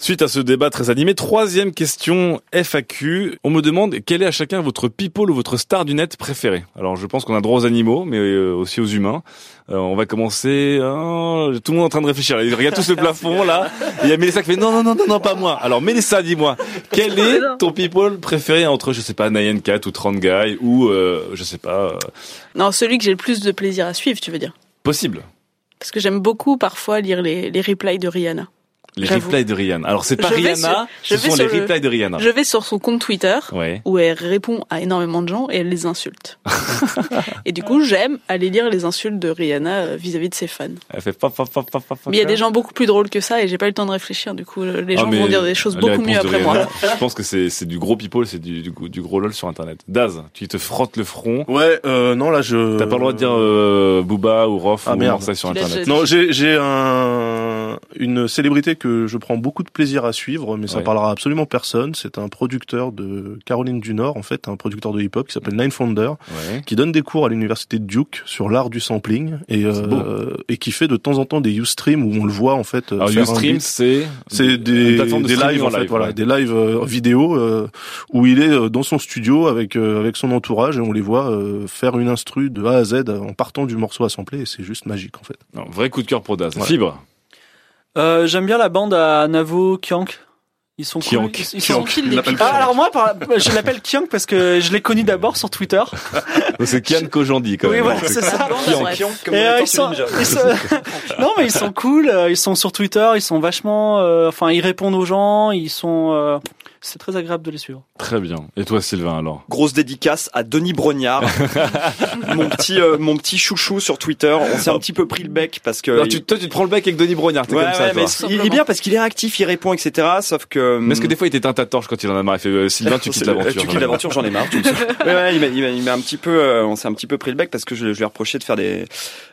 Suite à ce débat très animé, troisième question FAQ. On me demande quel est à chacun votre people ou votre star du net préféré. Alors je pense qu'on a droit aux animaux, mais euh, aussi aux humains. Euh, on va commencer. euh, tout le monde est en train de réfléchir. Ils regardent tous le (laughs) plafond là. Et Il y a Mélissa qui fait non non non non non pas moi. Alors Mélissa, dis-moi, quel (laughs) est ton people préféré entre je sais pas Nyan Cat ou 30 Guy ou euh, je sais pas euh, Non, celui que j'ai le plus de plaisir à suivre, tu veux dire? possible. Parce que j'aime beaucoup parfois lire les, les replies de Rihanna. Les replies de Rihanna. Alors c'est pas Je Rihanna, sur- ce sont les le- replies de Rihanna. Je vais sur son compte Twitter Ouais. où elle répond à énormément de gens et elle les insulte. (laughs) (laughs) et du coup, j'aime aller lire les insultes de Rihanna euh, vis-à-vis de ses fans. Elle fait pop pop pop pop pop. Mais il y a des gens beaucoup plus drôles que ça et j'ai pas eu le temps de réfléchir. Du coup, les Ah, gens vont dire des choses beaucoup mieux après Rihanna, moi. Je pense que c'est c'est du gros people, c'est du, du, du gros lol sur internet. Daz, tu te frottes le front. Ouais, euh, non là je. T'as pas le droit de dire euh, Booba ou Rof Ah, ou merde. Marseille sur internet. Non, j'ai j'ai un une célébrité que je prends beaucoup de plaisir à suivre, mais ça Ouais. parlera absolument personne. C'est un producteur de Caroline du Nord, en fait, un producteur de hip-hop qui s'appelle Nine Founder, Ouais. qui donne des cours à l'université de Duke sur l'art du sampling et euh, et qui fait de temps en temps des Ustream où on le voit en fait. Alors faire un Ustream, c'est C'est des, de des lives en fait, live, voilà, ouais. des lives euh, vidéo euh, où il est euh, dans son studio avec euh, avec son entourage et on les voit euh, faire une instru de A à Z en partant du morceau à sampler et c'est juste magique en fait. Non, vrai coup de cœur pour Daz. Fibre. Euh, J'aime bien la bande à Navo, Kiank. Ils sont cool. Kiank. Ils, ils Ils sont pipes. Ah, alors moi, par- je l'appelle Kiank parce que je l'ai connu d'abord sur Twitter. (laughs) C'est Kian Kojandi quand Oui, même. voilà, C'est- c'est ça. Kiank. Kiank, Kiank, comme Et, dans euh, ils sont, Ninja. ils sont- (laughs) non mais ils sont cool, euh, ils sont sur Twitter, ils sont vachement, euh, enfin ils répondent aux gens, ils sont, euh, c'est très agréable de les suivre. Très bien. Et toi Sylvain alors Grosse dédicace à Denis Brognard, (laughs) mon petit euh, mon petit chouchou sur Twitter. On s'est un petit peu pris le bec parce que tu, Toi tu te prends le bec avec Denis Brognard, t'es Ouais, comme ça ouais, toi. mais il est bien parce qu'il est réactif, il répond, etc. Sauf que Mais est-ce que des fois il t'éteint ta torche quand il en a marre? Il fait euh, Sylvain tu (laughs) quittes l'aventure. Tu quittes l'aventure, j'en ai marre. tu (laughs) ouais, ouais, il m'a, il m'a, il m'a un petit peu, euh, on s'est un petit peu pris le bec parce que je, je lui ai reproché de faire des,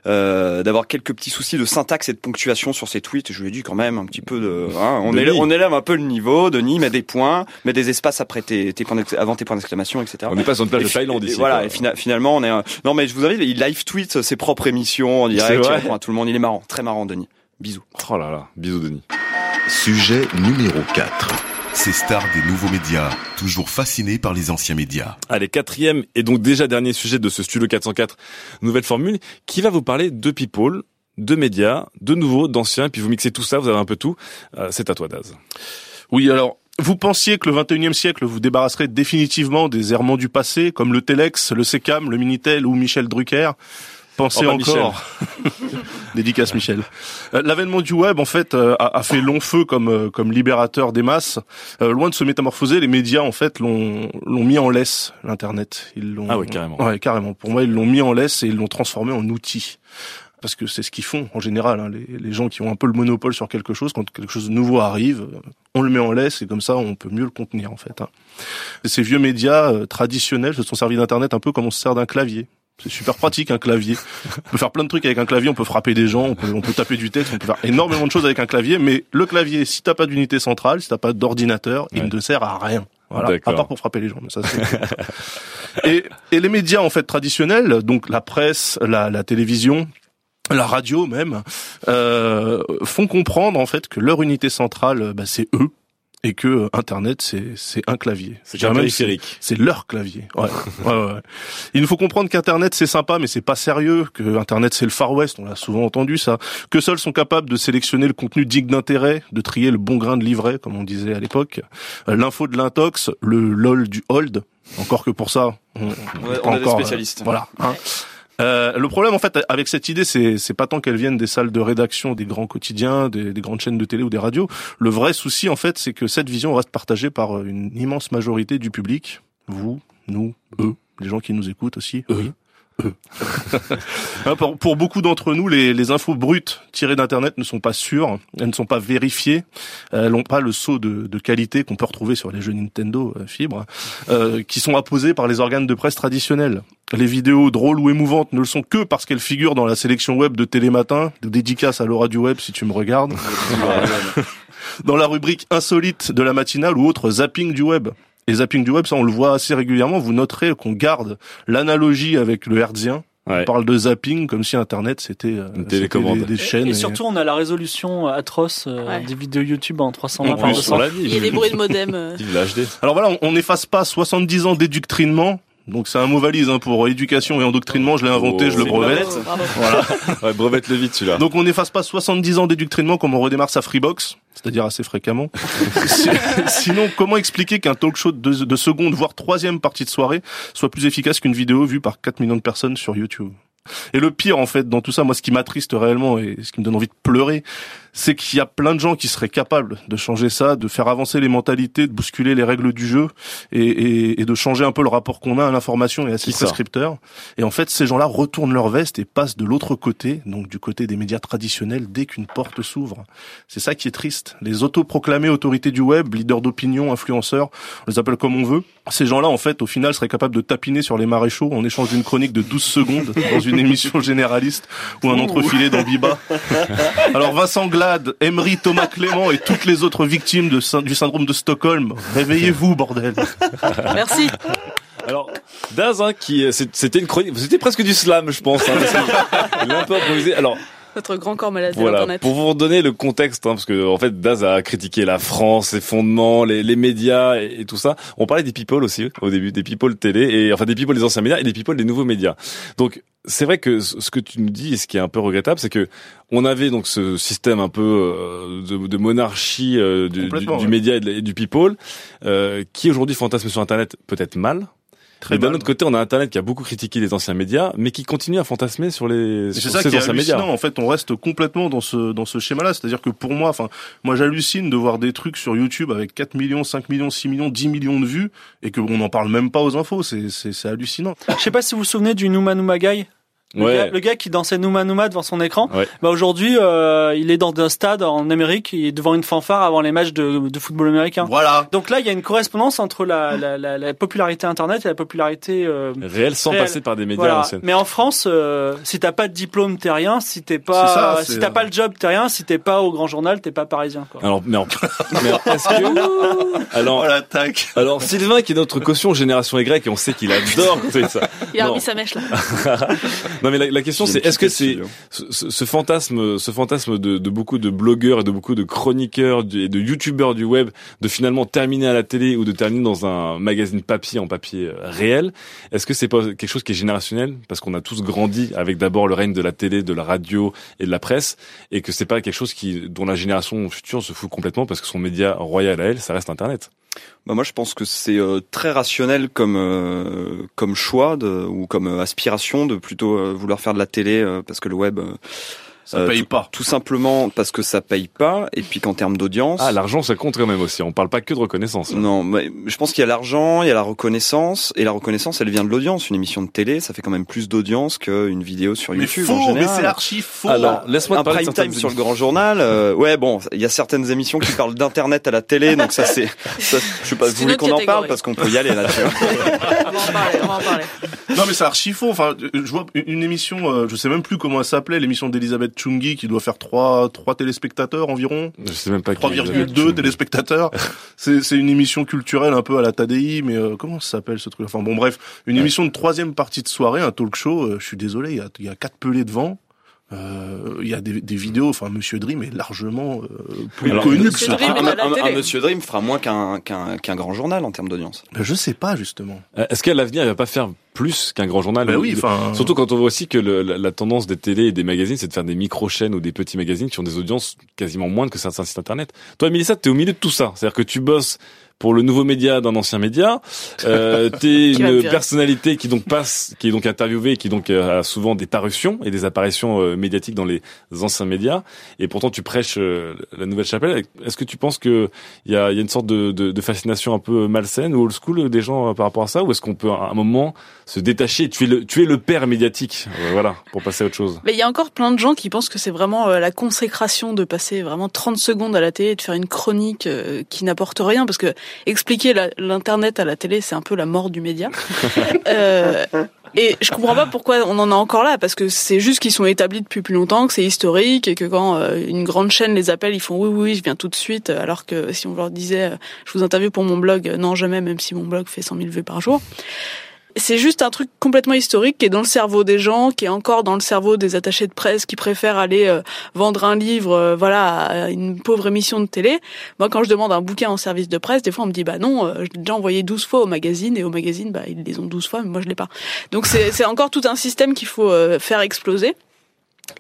euh, d'avoir quelques petits soucis de syntaxe et de ponctuation sur ses tweets. Je lui ai dit quand même un petit peu de, hein, on élève, on élève un peu le niveau. Denis met des points, met des espaces après tes, tes points avant tes points d'exclamation, etc. On n'est pas sur une plage de Thaïlande ici. Voilà. Et fina- finalement, on est. un- Non, mais je vous invite. Il live tweet ses propres émissions en direct. Il vrai répond à tout le monde. Il est marrant, très marrant, Denis. Bisous. Oh là là, bisous Denis. Sujet numéro 4. Ces stars des nouveaux médias, toujours fascinés par les anciens médias. Allez, quatrième et donc déjà dernier sujet de ce Studio 404, nouvelle formule, qui va vous parler de people, de médias, de nouveaux, d'anciens, puis vous mixez tout ça, vous avez un peu tout. Euh, c'est à toi Daz. Oui, alors, vous pensiez que le 21e siècle vous débarrasserait définitivement des errements du passé, comme le Telex, le Secam, le Minitel ou Michel Drucker? Pensez Oh, bah, encore. (laughs) Dédicace Michel. Euh, L'avènement du web, en fait, euh, a, fait long feu comme euh, comme libérateur des masses. Loin de se métamorphoser, les médias, en fait, l'ont l'ont mis en laisse. L'internet, ils l'ont. Ah ouais, carrément. Ouais, carrément. Pour moi, ils l'ont mis en laisse et ils l'ont transformé en outil. Parce que c'est ce qu'ils font en général. hein, les, les gens qui ont un peu le monopole sur quelque chose, quand quelque chose de nouveau arrive, on le met en laisse et comme ça, on peut mieux le contenir en fait. hein. Ces vieux médias euh, traditionnels se sont servis d'internet un peu comme on se sert d'un clavier. C'est super pratique un clavier. On peut faire plein de trucs avec un clavier, on peut frapper des gens, on peut, on peut taper du texte, on peut faire énormément de choses avec un clavier. Mais le clavier, si t'as pas d'unité centrale, si t'as pas d'ordinateur, il ne sert à rien. Voilà. À part pour frapper les gens. Mais ça, c'est- et, et les médias en fait traditionnels, donc la presse, la, la télévision, la radio même, euh, font comprendre en fait que leur unité centrale, bah, c'est eux et que euh, Internet c'est c'est un clavier. C'est c'est- périphérique. c'est leur clavier. Ouais. (laughs) ouais, ouais, ouais. Il nous faut comprendre qu'Internet c'est sympa, mais c'est pas sérieux. Que Internet c'est le Far West, on l'a souvent entendu ça. Que seuls sont capables de sélectionner le contenu digne d'intérêt, de trier le bon grain de livret, comme on disait à l'époque. Euh, L'info de l'intox, le lol du hold. Encore que pour ça, on, On est des encore, euh, voilà. hein. Euh, le problème en fait avec cette idée, c'est c'est pas tant qu'elle vienne des salles de rédaction des grands quotidiens, des, des grandes chaînes de télé ou des radios. Le vrai souci en fait, c'est que cette vision reste partagée par une immense majorité du public, vous, nous, eux, les gens qui nous écoutent aussi. Oui. Hein, pour, pour beaucoup d'entre nous, les, les infos brutes tirées d'internet ne sont pas sûres, elles ne sont pas vérifiées, elles n'ont pas le saut de, de qualité qu'on peut retrouver sur les jeux Nintendo euh, Fibre, euh, qui sont apposés par les organes de presse traditionnels. Les vidéos drôles ou émouvantes ne le sont que parce qu'elles figurent dans la sélection web de Télématin, de dédicace à Laura du web si tu me regardes, (laughs) dans la rubrique insolite de la matinale ou autre zapping du web. Et zapping du web, ça on le voit assez régulièrement, vous noterez qu'on garde l'analogie avec le hertzien. Ouais. On parle de zapping comme si Internet c'était euh, télécommande. des, des Et, chaînes. et et- surtout, on a la résolution atroce euh, Ouais. des vidéos YouTube en 320 En par plus, 200. on l'a dit. Il y a des bruits de modem. euh. (laughs) Vive la HD. Alors voilà, on- on n'efface pas 70 ans d'éductrinement. Donc c'est un mot valise hein, pour éducation et endoctrinement, je l'ai inventé, Oh, je le c'est brevette. Oh, bravo. (laughs) Ouais, brevette le vite celui-là. Donc on n'efface pas 70 ans d'éductrinement comme on redémarre sa Freebox, c'est-à-dire assez fréquemment. (laughs) Si- Sinon, comment expliquer qu'un talk show de, de seconde, voire troisième partie de soirée, soit plus efficace qu'une vidéo vue par 4 millions de personnes sur YouTube? Et le pire, en fait, dans tout ça, moi, ce qui m'attriste réellement et ce qui me donne envie de pleurer, c'est qu'il y a plein de gens qui seraient capables de changer ça, de faire avancer les mentalités, de bousculer les règles du jeu et, et, et de changer un peu le rapport qu'on a à l'information et à ses prescripteurs. Et en fait, ces gens-là retournent leur veste et passent de l'autre côté, donc du côté des médias traditionnels, dès qu'une porte s'ouvre. C'est ça qui est triste. Les autoproclamés autorités du web, leaders d'opinion, influenceurs, on les appelle comme on veut. Ces gens-là, en fait, au final, seraient capables de tapiner sur les maréchaux en échange d'une chronique de 12 secondes dans une (laughs) émission généraliste ou un entrefilé dans Biba. Alors Vincent Emery, Thomas Clément et toutes les autres victimes de du syndrome de Stockholm, réveillez-vous, bordel. Merci. Alors, Daz, hein, qui, c'était une chronique, c'était presque du slam, je pense. Hein, parce que il a un peu improvisé. Alors, Notre grand corps malade de voilà, l'internet. pour vous redonner le contexte, hein, parce que en fait, Daz a critiqué la France, ses fondements, les, les médias et, et tout ça. On parlait des people aussi au début, des people télé et enfin des people des anciens médias et des people des nouveaux médias. Donc, c'est vrai que ce que tu nous dis, et ce qui est un peu regrettable, c'est que on avait donc ce système un peu euh, de, de monarchie euh, du, du, du ouais. média et, de et du people, euh, qui aujourd'hui fantasme sur Internet peut-être mal. Très Mais d'un autre côté, on a Internet qui a beaucoup critiqué les anciens médias, mais qui continue à fantasmer sur les Et sur C'est ça ces qui est anciens médias. hallucinant. En fait, on reste complètement dans ce dans ce schéma-là. C'est-à-dire que pour moi, enfin, moi, j'hallucine de voir des trucs sur YouTube avec 4 millions, 5 millions, 6 millions, 10 millions de vues et que on n'en parle même pas aux infos. C'est c'est c'est hallucinant. Je sais pas si vous vous souvenez du Numa Numa Guy. Le, Ouais. gars, le gars qui dansait Numa Numa devant son écran. Ouais. Bah aujourd'hui, euh, il est dans un stade en Amérique, il est devant une fanfare avant les matchs de, de football américain. Voilà. Donc là, il y a une correspondance entre la, la, la, la popularité Internet et la popularité. euh, Réel sans passer par des médias voilà. anciens. Mais en France, euh, si t'as pas de diplôme, t'es rien. Si t'es pas, ça, si t'as pas le job, t'es rien. Si t'es pas au grand journal, t'es pas parisien. Quoi. Alors, mais, en- (laughs) mais est-ce que (laughs) alors Voilà, tac. alors Sylvain qui est notre caution génération Y et on sait qu'il adore (laughs) ça. Il a Non. remis sa mèche là. Non mais la, la question c'est est-ce que c'est ce, ce- fantasme ce fantasme de, de beaucoup de blogueurs et de beaucoup de chroniqueurs et de youtubeurs du web de finalement terminer à la télé ou de terminer dans un magazine papier en papier euh, réel est-ce que c'est pas quelque chose qui est générationnel? Parce qu'on a tous grandi avec d'abord le règne de la télé de la radio et de la presse et que c'est pas quelque chose qui dont la génération future se fout complètement parce que son média royal à elle ça reste internet Bah moi je pense que c'est euh, très rationnel comme euh, comme choix de, ou comme euh, aspiration de plutôt vouloir faire de la télé parce que le web Ça Euh, paye pas. tout simplement parce que ça paye pas et puis qu'en termes d'audience ah l'argent ça compte quand même aussi on parle pas que de reconnaissance hein. non mais je pense qu'il y a l'argent il y a la reconnaissance et la reconnaissance elle vient de l'audience une émission de télé ça fait quand même plus d'audience qu'une vidéo sur Mais YouTube faux, en mais c'est archi faux. alors laisse-moi parler de prime time sur le grand journal euh, ouais bon il y a certaines émissions qui parlent d'internet à la télé donc ça c'est je sais pas vous voulez qu'on en parle? parce qu'on peut y aller là-dessus (laughs) On va en parler, on va en parler. Non mais c'est archi faux. Enfin, je vois une une émission, euh, je sais même plus comment elle s'appelait, l'émission d'Elisabeth Chungi qui doit faire trois trois téléspectateurs environ, je sais même pas qui- 3,2 téléspectateurs. (laughs) C'est c'est une émission culturelle un peu à la TADI, mais euh, comment ça s'appelle ce truc? Enfin bon bref, une émission de troisième partie de soirée, un talk show. euh, je suis désolé, il y a, il y a quatre pelés devant. Euh, Il y a des, des vidéos. Enfin, Monsieur Dream est largement euh, plus Alors, connu que Monsieur ce. Dream un, un-. Monsieur Dream fera moins qu'un qu'un qu'un grand journal en termes d'audience. Ben, je sais pas justement. Euh, Est-ce qu'à l'avenir, il va pas faire plus qu'un grand journal? Ben ou- oui, enfin. Surtout quand on voit aussi que le- la, la tendance des télés et des magazines, c'est de faire des micro-chaînes ou des petits magazines qui ont des audiences quasiment moindres que certains sites internet. Toi, Mélissa, t'es au milieu de tout ça. C'est-à-dire que tu bosses pour le nouveau média d'un ancien média. Euh, (laughs) t'es une personnalité qui donc (laughs) passe, qui est donc interviewée, qui donc euh, a souvent des parutions et des apparitions euh, médiatiques dans les anciens médias. Et pourtant, tu prêches euh, la nouvelle chapelle. Est-ce que tu penses que il y a, y a une sorte de, de, de fascination un peu malsaine ou old school des gens par rapport à ça, ou est-ce qu'on peut à un moment se détacher, tuer le, tuer le père médiatique, voilà, pour passer à autre chose. Mais il y a encore plein de gens qui pensent que c'est vraiment la consécration de passer vraiment 30 secondes à la télé et de faire une chronique qui n'apporte rien parce que expliquer l'internet à la télé c'est un peu la mort du média. (laughs) Euh, et je comprends pas pourquoi on en a encore là parce que c'est juste qu'ils sont établis depuis plus longtemps, que c'est historique et que quand euh, une grande chaîne les appelle, ils font oui oui, oui je viens tout de suite alors que si on leur disait euh, je vous interviewe pour mon blog, euh, non jamais même si mon blog fait 100 000 vues par jour. C'est juste un truc complètement historique qui est dans le cerveau des gens, qui est encore dans le cerveau des attachés de presse qui préfèrent aller euh, vendre un livre, euh, voilà, à une pauvre émission de télé. Moi, quand je demande un bouquin en service de presse, des fois on me dit bah non, euh, je l'ai déjà envoyé 12 fois au magazine et au magazine, bah ils les ont 12 fois, mais moi je l'ai pas. Donc c'est encore tout un système qu'il faut faire exploser.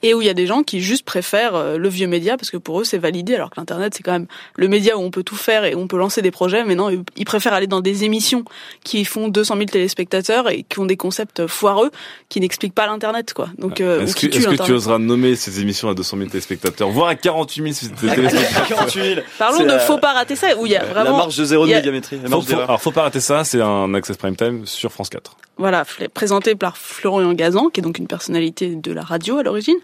Et où il y a des gens qui juste préfèrent euh, le vieux média parce que pour eux c'est validé alors que l'internet c'est quand même le média où on peut tout faire et où on peut lancer des projets mais non ils préfèrent aller dans des émissions qui font 200 000 téléspectateurs et qui ont des concepts foireux qui n'expliquent pas l'internet quoi donc euh, Est-ce que, est-ce que tu oseras nommer ces émissions à 200 000 téléspectateurs, voire à 48 000 téléspectateurs 48 000. parlons de la- faut pas rater ça où il y a La vraiment marge de zéro de a- médiamétrie. La Faut- marge faut- d'erreur. alors faut pas rater ça, c'est un Access Prime Time sur France 4. voilà, présenté par Florian Gazan, qui est donc une personnalité de la radio à l'origine. commune.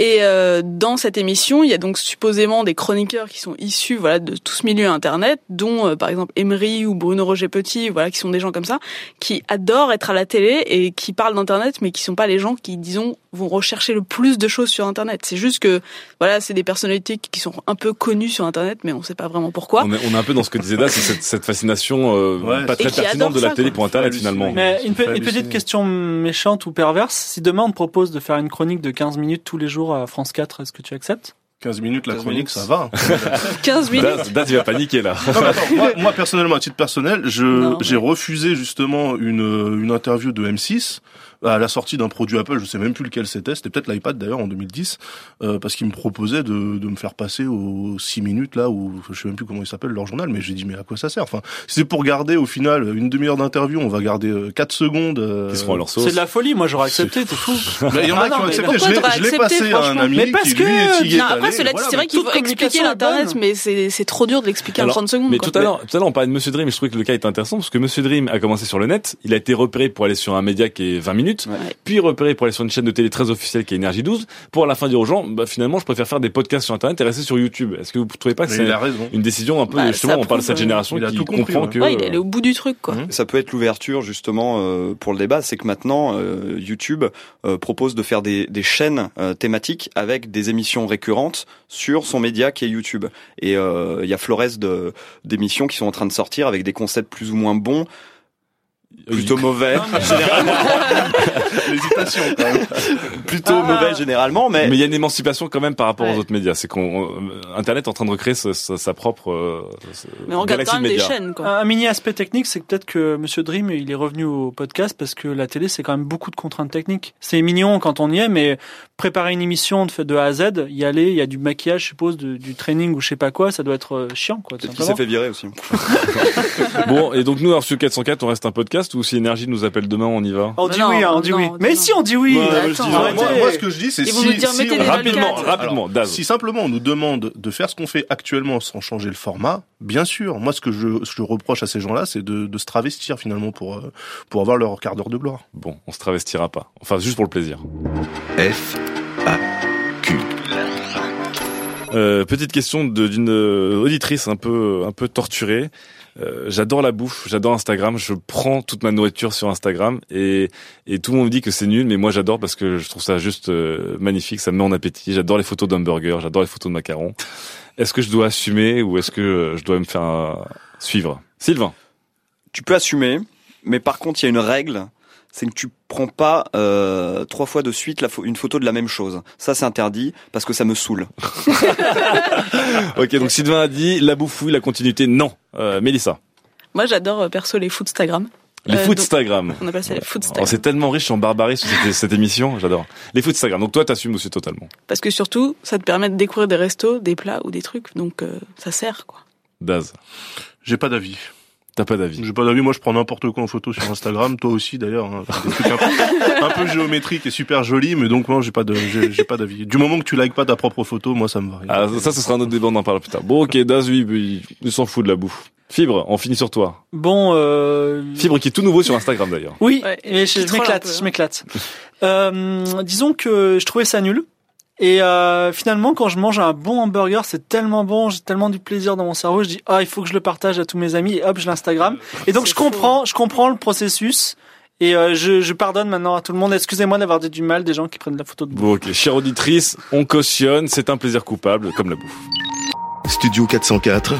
Et euh, dans cette émission, il y a donc supposément des chroniqueurs qui sont issus voilà de tout ce milieu internet, dont euh, par exemple Emery ou Bruno Roger Petit, voilà qui sont des gens comme ça, qui adorent être à la télé et qui parlent d'internet, mais qui sont pas les gens qui disons vont rechercher le plus de choses sur internet. C'est juste que voilà, c'est des personnalités qui sont un peu connues sur internet, mais on sait pas vraiment pourquoi. On est, on est un peu dans ce que disait Da, c'est cette, cette fascination euh, Ouais. pas très pertinente de la ça, télé quoi. pour Internet finalement. Mais une, petite question méchante ou perverse. Si demain on te propose de faire une chronique de 15 minutes tous les jours à France 4, est-ce que tu acceptes 15 minutes la 15 chronique, minutes. ça va. (laughs) 15 minutes. Da, Da, tu vas paniquer là. Non, mais attends, moi, moi, personnellement, à titre personnel, je Non, j'ai mais- refusé justement une une interview de M6 à la sortie d'un produit Apple, je sais même plus lequel c'était, c'était peut-être l'iPad d'ailleurs en 2010, euh, parce qu'il me proposait de, de me faire passer aux 6 minutes là, ou je sais même plus comment il s'appelle leur journal, mais j'ai dit mais à quoi ça sert? Enfin, si c'est pour garder au final une demi-heure d'interview, on va garder 4 secondes. euh, Qui seront à leur sauce. C'est de la folie, moi j'aurais accepté, t'es fou. Mais il y en a Ah qui non, ont accepté. Je l'ai- passé à un ami Mais parce qui que- lui est est Non, après, voilà. c'est vrai qu'il faut expliquer l'internet, est mais c'est c'est trop dur de l'expliquer en Alors, 30 secondes. Mais tout à l'heure, tout à l'heure, on parlait de Monsieur Dream, et je trouvais que le cas était intéressant parce que Monsieur Dream a commencé sur le net, il a été repéré pour aller sur un média qui est 20 minutes, Ouais. puis repéré pour aller sur une chaîne de télé très officielle qui est Énergie 12, pour à la fin dire aux gens, bah, finalement, je préfère faire des podcasts sur Internet et rester sur YouTube. Est-ce que vous trouvez pas que c'est une décision un peu, Bah, justement, on parle de cette prouve, génération il a qui tout compris, comprend ouais. que... Ouais, il est au bout du truc, quoi. Hum. Ça peut être l'ouverture justement euh, pour le débat, c'est que maintenant euh, YouTube euh, propose de faire des, des chaînes euh, thématiques avec des émissions récurrentes sur son média qui est YouTube. Et euh, il y a Flores de d'émissions qui sont en train de sortir avec des concepts plus ou moins bons, plutôt mauvais, généralement, (laughs) L'hésitation quand même. plutôt Ah. mauvais généralement, mais, Mais il y a une émancipation quand même par rapport Ouais. aux autres médias. C'est qu'on euh, Internet est en train de recréer sa, sa- sa propre euh, Mais on regarde galaxie quand même de des médias. chaînes, quoi. Un mini aspect technique, c'est peut-être que Monsieur Dream, il est revenu au podcast parce que la télé, c'est quand même beaucoup de contraintes techniques. C'est mignon quand on y est, mais préparer une émission de, de A à Z, y aller, il y a du maquillage, je suppose, de- du training ou je sais pas quoi, ça doit être euh, chiant, quoi. peut-être qu'il s'est fait virer aussi. (laughs) Bon, et donc nous, alors, sur 404, on reste un podcast ou si Énergie nous appelle demain, on y va On dit oui, hein, on dit oui. Mais si, on dit oui. Bah, Moi, ce que je dis, c'est si, Rapidement, rapidement. Si simplement on nous demande de faire ce qu'on fait actuellement sans changer le format, bien sûr. Moi, ce que je, ce que je reproche à ces gens-là, c'est de, de se travestir finalement pour euh, pour avoir leur quart d'heure de gloire. Bon, on se travestira pas. Enfin, juste pour le plaisir. F, A, Q. Euh, petite question d'une euh, auditrice un peu un peu torturée. Euh, j'adore la bouffe, j'adore Instagram, je prends toute ma nourriture sur Instagram et et tout le monde me dit que c'est nul, mais moi j'adore parce que je trouve ça juste euh, magnifique, ça me met en appétit. J'adore les photos d'hamburgers, j'adore les photos de macarons. Est-ce que je dois assumer ou est-ce que euh, je dois me faire suivre? Sylvain, Tu peux assumer, mais par contre, il y a une règle, c'est que tu prends pas euh, trois fois de suite la une photo de la même chose. Ça, c'est interdit parce que ça me saoule. (laughs) ok, donc Sylvain a dit la bouffe oui, la continuité non. Euh, Mélissa, Moi, j'adore euh, perso les foodstagram. les Euh, Instagram. On appelle ça les Oh, foodstagram. c'est tellement riche en barbarie sur cette, cette émission, j'adore. Les foot Instagram. Donc toi, t'assumes aussi totalement. Parce que surtout, ça te permet de découvrir des restos, des plats ou des trucs. Donc, euh, ça sert, quoi. Daz, J'ai pas d'avis. T'as pas d'avis. J'ai pas d'avis. Moi, je prends n'importe quoi en photo sur Instagram. Toi aussi, d'ailleurs. hein. Des trucs un peu, un peu géométriques et super jolis, mais donc moi, j'ai pas de, j'ai pas d'avis. Du moment que tu likes pas ta propre photo, moi, ça me va. Ah, ça, ce sera un autre débat, on en parlera plus tard. Bon, ok, Daz, oui, il, il s'en fout de la bouffe. Fibre, on finit sur toi. Bon, euh... Fibre qui est tout nouveau sur Instagram d'ailleurs. Oui, Ouais, et je, m'éclate, hein. je m'éclate. Euh, disons que je trouvais ça nul. Et euh, finalement, quand je mange un bon hamburger, c'est tellement bon, j'ai tellement du plaisir dans mon cerveau. Je dis ah, il faut que je le partage à tous mes amis. Et hop, je l'Instagram. Et donc je comprends, je comprends le processus. Et euh, je, je pardonne maintenant à tout le monde. Excusez-moi d'avoir dit du mal des gens qui prennent de la photo de bouffe. Bon, ok, chère auditrice, on cautionne, c'est un plaisir coupable, comme la bouffe. Studio 404,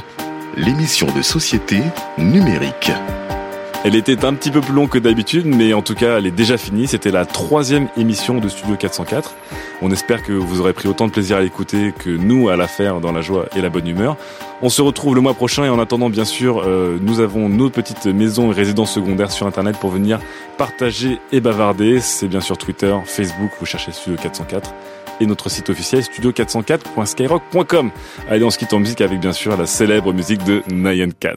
l'émission de société numérique. Elle était un petit peu plus longue que d'habitude, mais en tout cas, elle est déjà finie. C'était la troisième émission de Studio 404. On espère que vous aurez pris autant de plaisir à l'écouter que nous à la faire dans la joie et la bonne humeur. On se retrouve le mois prochain et en attendant, bien sûr, euh, nous avons nos petites maisons et résidences secondaires sur Internet pour venir partager et bavarder. C'est bien sûr Twitter, Facebook, vous cherchez Studio 404 et notre site officiel studio404.skyrock.com. Allez, on se quitte en musique avec bien sûr la célèbre musique de Nyan Cat.